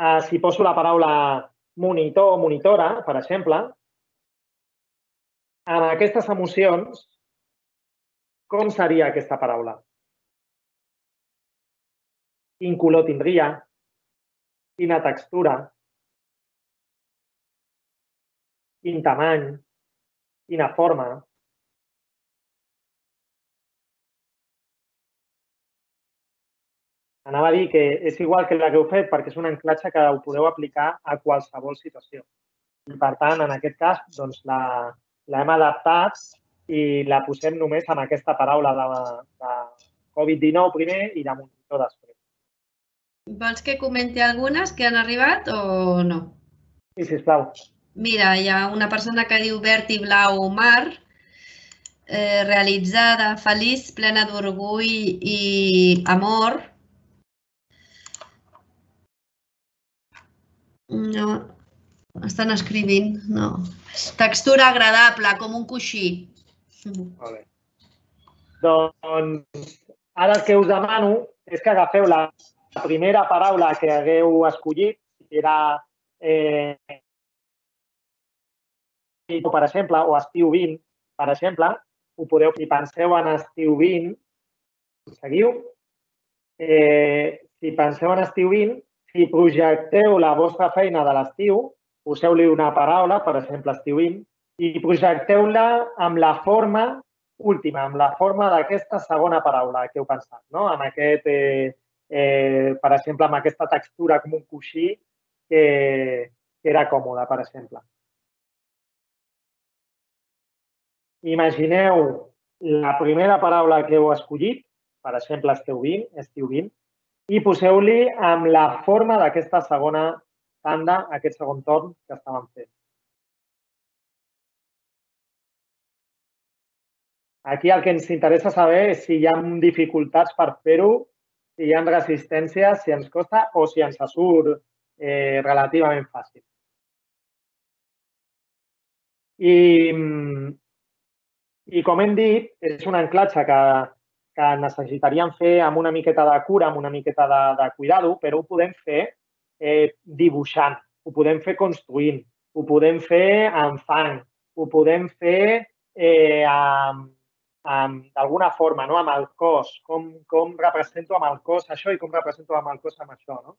eh, si poso la paraula monitor o monitora, per exemple, amb aquestes emocions, com seria aquesta paraula? Quin color tindria? Quina textura? Quin tamany? Quina forma? Anava a dir que és igual que la que heu fet perquè és un anclatge que ho podeu aplicar a qualsevol situació. I, per tant, en aquest cas, doncs, l'hem adaptat i la posem només amb aquesta paraula de, de Covid-19 primer i de monitor després. Vols que comenti algunes que han arribat o no? Sí, sisplau. Mira, hi ha una persona que diu verd i blau mar, eh, realitzada, feliç, plena d'orgull i amor, No, estan escrivint, no. Textura agradable, com un coixí. Bé. Doncs ara el que us demano és que agafeu la primera paraula que hagueu escollit, que era eh, per exemple, o estiu 20, per exemple, ho podeu, si penseu en estiu 20, seguiu. Eh, si penseu en estiu 20, si projecteu la vostra feina de l'estiu, poseu-li una paraula, per exemple, estiuint, i projecteu-la amb la forma última, amb la forma d'aquesta segona paraula que heu pensat, no? amb aquest, eh, eh, per exemple, amb aquesta textura com un coixí que, que era còmode, per exemple. Imagineu la primera paraula que heu escollit, per exemple, estiu 20, estiu 20, i poseu-li amb la forma d'aquesta segona tanda, aquest segon torn que estàvem fent. Aquí el que ens interessa saber és si hi ha dificultats per fer-ho, si hi ha resistències, si ens costa o si ens surt eh, relativament fàcil. I, I com hem dit, és un anclatge que que necessitaríem fer amb una miqueta de cura, amb una miqueta de, de cuidado, però ho podem fer eh, dibuixant, ho podem fer construint, ho podem fer amb fang, ho podem fer eh, amb, amb d'alguna forma, no? amb el cos, com, com represento amb el cos això i com represento amb el cos amb això. No?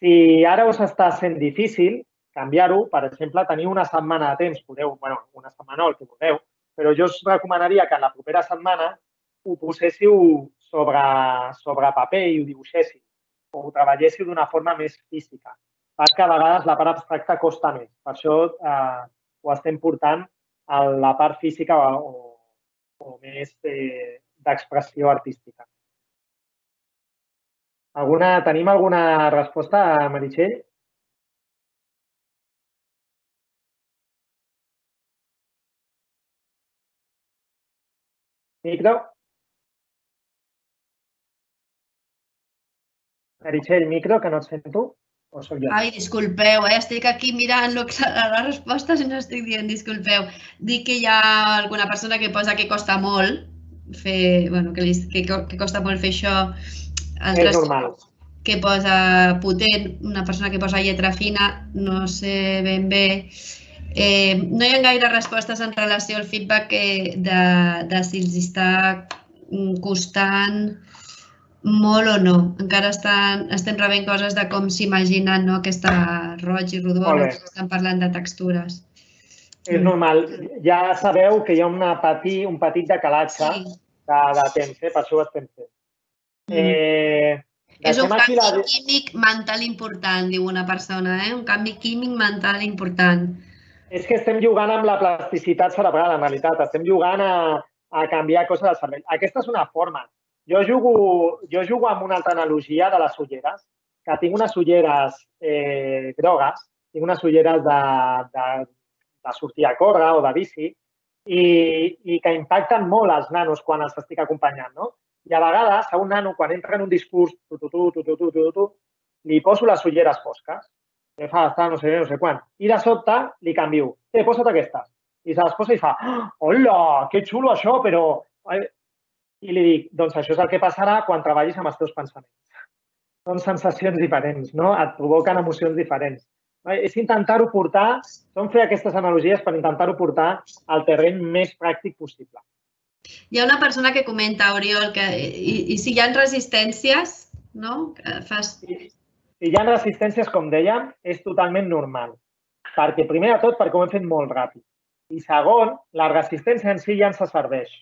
Si ara us està sent difícil canviar-ho, per exemple, tenir una setmana de temps, podeu, bueno, una setmana o el que vulgueu, però jo us recomanaria que la propera setmana ho poséssiu sobre, sobre paper i ho dibuixéssiu o ho treballéssiu d'una forma més física. Perquè a vegades la part abstracta costa més. Per això eh, ho estem portant a la part física o, o més eh, d'expressió artística. Alguna, tenim alguna resposta, Meritxell? Micro? Meritxell, micro, que no et sento. O soc jo? Ai, disculpeu, eh? estic aquí mirant les respostes i no estic dient disculpeu. Dic que hi ha alguna persona que posa que costa molt fer, bueno, que, li, que, que costa molt fer això. Altres és normal. Que posa potent, una persona que posa lletra fina, no sé ben bé. Eh, no hi ha gaire respostes en relació al feedback que de, de si els està costant molt o no? Encara estan, estem rebent coses de com s'imaginen no? aquesta roig i rodona, estan parlant de textures. És normal. Ja sabeu que hi ha una pati, un petit decalatge sí. de, de temps, eh? per això ho estem fent. Mm. Eh, és un canvi la... químic mental important, diu una persona, eh? un canvi químic mental important. És que estem jugant amb la plasticitat cerebral, en realitat. Estem jugant a, a canviar coses del cervell. Aquesta és una forma. Jo jugo, jo jugo amb una altra analogia de les ulleres, que tinc unes ulleres eh, grogues, tinc unes ulleres de, de, de sortir a córrer o de bici, i, i que impacten molt els nanos quan els estic acompanyant, no? I a vegades, a un nano, quan entra en un discurs, tu, tu, tu, tu, tu, tu, tu, tu, li poso les ulleres fosques, que fa estar no sé no sé quan. I de sobte li canvio. Eh, posa't aquestes. I se les posa i fa, hola, que xulo això, però... I li dic, doncs això és el que passarà quan treballis amb els teus pensaments. Són sensacions diferents, no? Et provoquen emocions diferents. És intentar-ho portar, són fer aquestes analogies per intentar-ho portar al terreny més pràctic possible. Hi ha una persona que comenta, Oriol, que i, i si hi ha resistències, no? Que fas... Si hi ha resistències, com dèiem, és totalment normal. Perquè, primer de tot, perquè ho hem fet molt ràpid. I segon, la resistència en si ja ens serveix.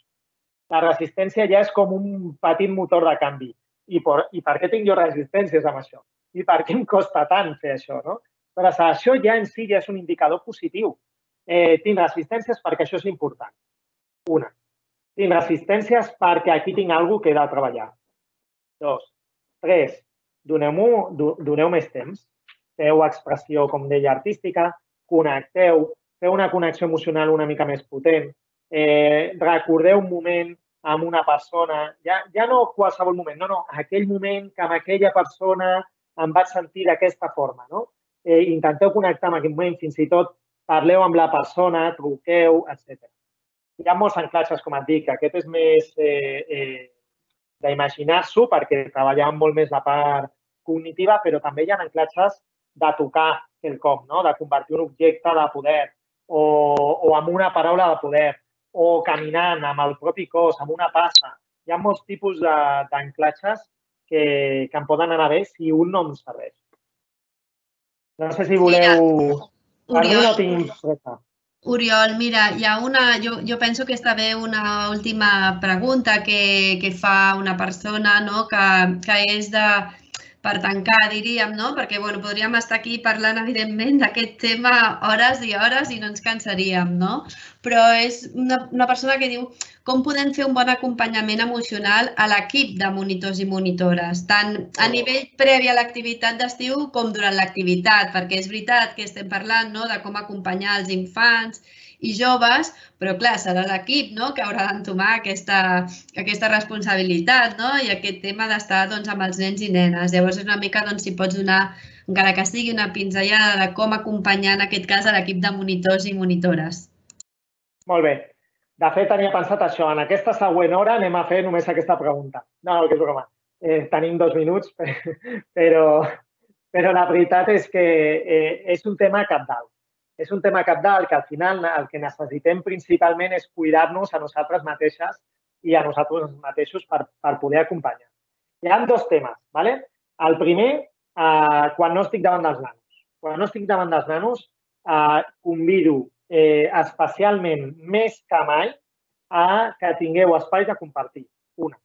La resistència ja és com un petit motor de canvi. I per, i per què tinc jo resistències amb això? I per què em costa tant fer això, no? Però això ja en si ja és un indicador positiu. Eh, tinc resistències perquè això és important. Una. Tinc resistències perquè aquí tinc alguna que he de treballar. Dos. Tres. Doneu, doneu més temps. Feu expressió, com deia, artística. Connecteu. Feu una connexió emocional una mica més potent. Eh, recordeu un moment amb una persona, ja, ja no qualsevol moment, no, no, aquell moment que amb aquella persona em vaig sentir d'aquesta forma, no? Eh, intenteu connectar amb aquell moment, fins i tot parleu amb la persona, truqueu, etc hi ha molts anclatges, com et dic, aquest és més eh, eh, d'imaginar-s'ho perquè treballem molt més la part cognitiva, però també hi ha anclatges de tocar el com, no? de convertir un objecte de poder o, o amb una paraula de poder o caminant amb el propi cos, amb una passa. Hi ha molts tipus d'anclatges que, que em poden anar bé si un no em serveix. No sé si voleu... Mira, Oriol, no tinc Oriol, mira, hi ha una, jo, jo penso que està bé una última pregunta que, que fa una persona no? que, que és de, per tancar, diríem, no? Perquè bueno, podríem estar aquí parlant, evidentment, d'aquest tema hores i hores i no ens cansaríem, no? Però és una, una persona que diu com podem fer un bon acompanyament emocional a l'equip de monitors i monitores, tant a nivell previ a l'activitat d'estiu com durant l'activitat, perquè és veritat que estem parlant no, de com acompanyar els infants i joves, però clar, serà l'equip no? que haurà d'entomar aquesta, aquesta responsabilitat no? i aquest tema d'estar doncs, amb els nens i nenes. Llavors, és una mica doncs, si pots donar, encara que sigui una pinzellada de com acompanyar en aquest cas a l'equip de monitors i monitores. Molt bé. De fet, tenia pensat això. En aquesta següent hora anem a fer només aquesta pregunta. No, que és broma. Eh, tenim dos minuts, (laughs) però, però la veritat és que eh, és un tema capdalt és un tema capdalt que al final el que necessitem principalment és cuidar-nos a nosaltres mateixes i a nosaltres mateixos per, per poder acompanyar. Hi ha dos temes. ¿vale? El primer, eh, quan no estic davant dels nanos. Quan no estic davant dels nanos, eh, convido eh, especialment més que mai a que tingueu espais de compartir. Una.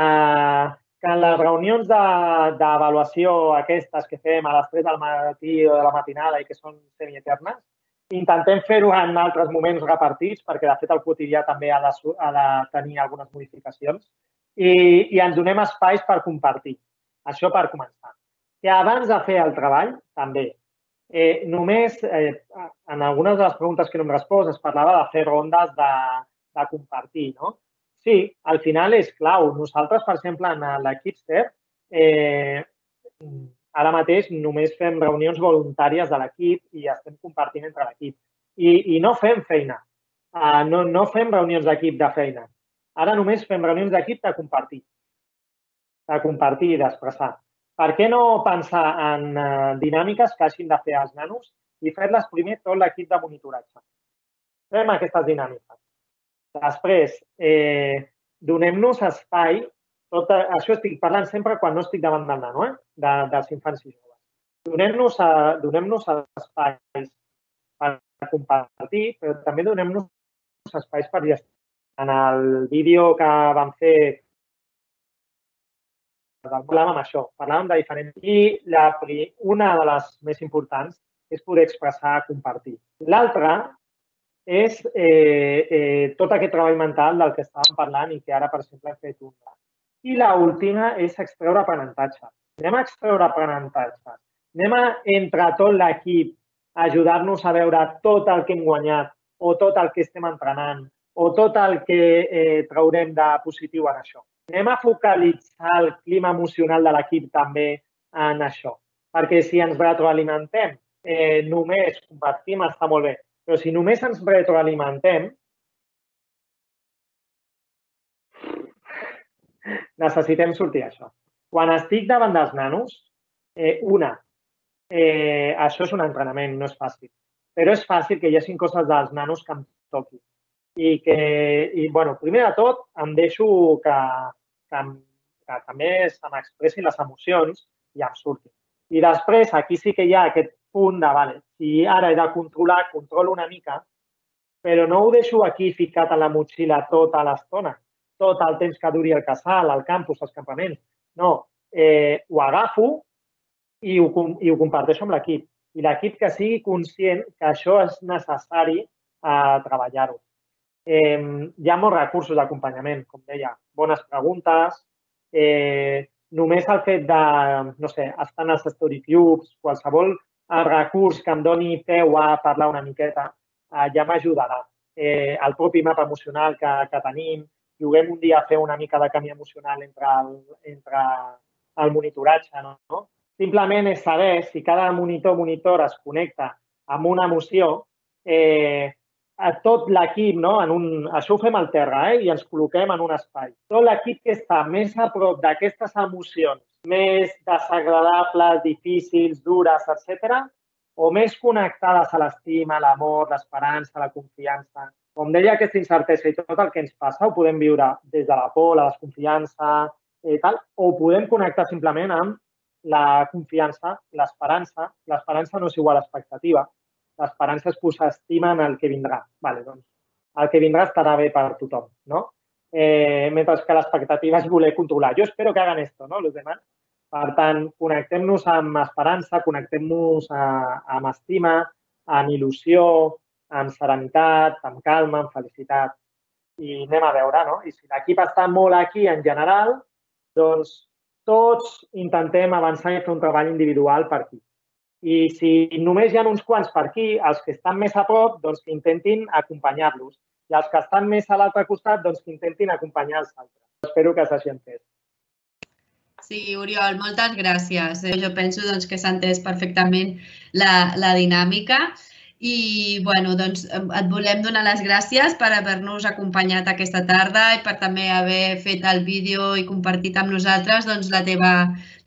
Eh, que en les reunions d'avaluació aquestes que fem a les 3 del matí o de la matinada i que són semieternes, intentem fer-ho en altres moments repartits, perquè de fet el quotidià també ha de, ha de tenir algunes modificacions, i, i ens donem espais per compartir. Això per començar. Que abans de fer el treball, també, eh, només eh, en algunes de les preguntes que no hem respost es parlava de fer rondes de, de compartir, no? Sí, al final és clau. Nosaltres, per exemple, en l'equip CER, eh, ara mateix només fem reunions voluntàries de l'equip i estem compartint entre l'equip. I, I no fem feina. Uh, no, no fem reunions d'equip de feina. Ara només fem reunions d'equip de compartir. De compartir i d'expressar. Per què no pensar en uh, dinàmiques que hagin de fer els nanos i fer-les primer tot l'equip de monitoratge? Fem aquestes dinàmiques Després, eh, donem-nos espai tot això estic parlant sempre quan no estic davant del nano, eh? de, dels infants i joves. Donem-nos donem espais per compartir, però també donem-nos espais per gestionar. En el vídeo que vam fer parlàvem això, parlàvem de diferents... I la, una de les més importants és poder expressar, compartir. L'altra és eh, eh, tot aquest treball mental del que estàvem parlant i que ara, per exemple, hem fet un. I l'última és extreure aprenentatge. Anem a extreure aprenentatge. Anem a, entre tot l'equip, ajudar-nos a veure tot el que hem guanyat o tot el que estem entrenant o tot el que eh, traurem de positiu en això. Anem a focalitzar el clima emocional de l'equip també en això. Perquè si ens retroalimentem, eh, només compartim, està molt bé. Però si només ens retroalimentem, necessitem sortir això. Quan estic davant dels nanos, eh, una, eh, això és un entrenament, no és fàcil. Però és fàcil que hi hagi coses dels nanos que em toquin. I que, i, bueno, primer de tot, em deixo que, que, que també se m'expressin les emocions i em surtin. I després, aquí sí que hi ha aquest punt de, vale, si ara he de controlar, controlo una mica, però no ho deixo aquí ficat a la motxilla tota l'estona, tot el temps que duri el casal, el campus, els campaments. No, eh, ho agafo i ho, i ho comparteixo amb l'equip. I l'equip que sigui conscient que això és necessari a eh, treballar-ho. Eh, hi ha molts recursos d'acompanyament, com deia, bones preguntes, eh, només el fet de, no sé, estar en els story cubes, qualsevol recurs que em doni peu a parlar una miqueta, eh, ja m'ajudarà. Eh, el propi mapa emocional que, que tenim, juguem un dia a fer una mica de camí emocional entre el, entre el monitoratge, no? Simplement és saber si cada monitor monitor es connecta amb una emoció, eh, a tot l'equip, no? En un, això ho fem al terra eh? i ens col·loquem en un espai. Tot l'equip que està més a prop d'aquestes emocions més desagradables, difícils, dures, etc, o més connectades a l'estima, l'amor, l'esperança, la confiança. Com deia, aquesta incertesa i tot el que ens passa ho podem viure des de la por, la desconfiança, eh, tal, o podem connectar simplement amb la confiança, l'esperança. L'esperança no és igual a expectativa l'esperança és posar estima en el que vindrà. Vale, doncs, el que vindrà estarà bé per tothom, no? Eh, mentre que l'expectativa és voler controlar. Jo espero que hagan esto, no?, los demás. Per tant, connectem-nos amb esperança, connectem-nos amb estima, amb il·lusió, amb serenitat, amb calma, amb felicitat. I anem a veure, no? I si l'equip està molt aquí en general, doncs tots intentem avançar i fer un treball individual per aquí. I si només hi ha uns quants per aquí, els que estan més a prop, doncs que intentin acompanyar-los. I els que estan més a l'altre costat, doncs que intentin acompanyar els altres. Espero que s'hagi entès. Sí, Oriol, moltes gràcies. Eh, jo penso doncs, que s'ha entès perfectament la, la dinàmica i bueno, doncs, et volem donar les gràcies per haver-nos acompanyat aquesta tarda i per també haver fet el vídeo i compartit amb nosaltres doncs, la, teva,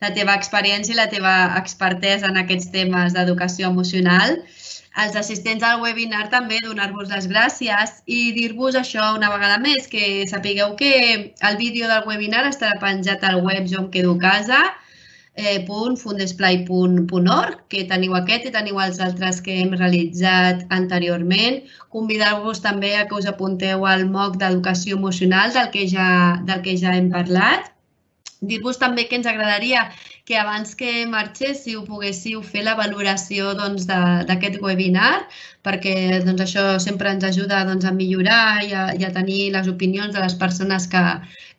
la teva experiència i la teva expertesa en aquests temes d'educació emocional. Als assistents al webinar també donar-vos les gràcies i dir-vos això una vegada més, que sapigueu que el vídeo del webinar estarà penjat al web Jo em quedo a casa eh, fundesplai.org, que teniu aquest i teniu els altres que hem realitzat anteriorment. Convidar-vos també a que us apunteu al MOOC d'Educació Emocional del que ja, del que ja hem parlat. Dir-vos també que ens agradaria que abans que marxéssiu poguéssiu fer la valoració doncs, d'aquest doncs, webinar, perquè doncs, això sempre ens ajuda doncs, a millorar i a, i a tenir les opinions de les persones que,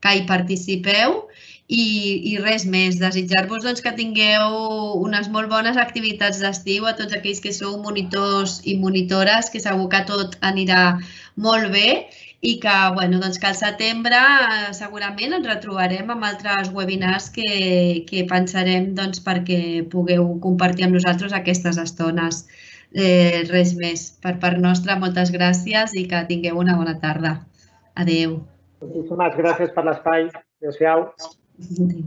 que hi participeu. I, i res més, desitjar-vos doncs, que tingueu unes molt bones activitats d'estiu a tots aquells que sou monitors i monitores, que segur que tot anirà molt bé i que, bueno, doncs que al setembre eh, segurament ens retrobarem amb altres webinars que, que pensarem doncs, perquè pugueu compartir amb nosaltres aquestes estones. Eh, res més. Per part nostra, moltes gràcies i que tingueu una bona tarda. Adeu. Moltíssimes gràcies per l'espai. Adéu-siau. Entendi.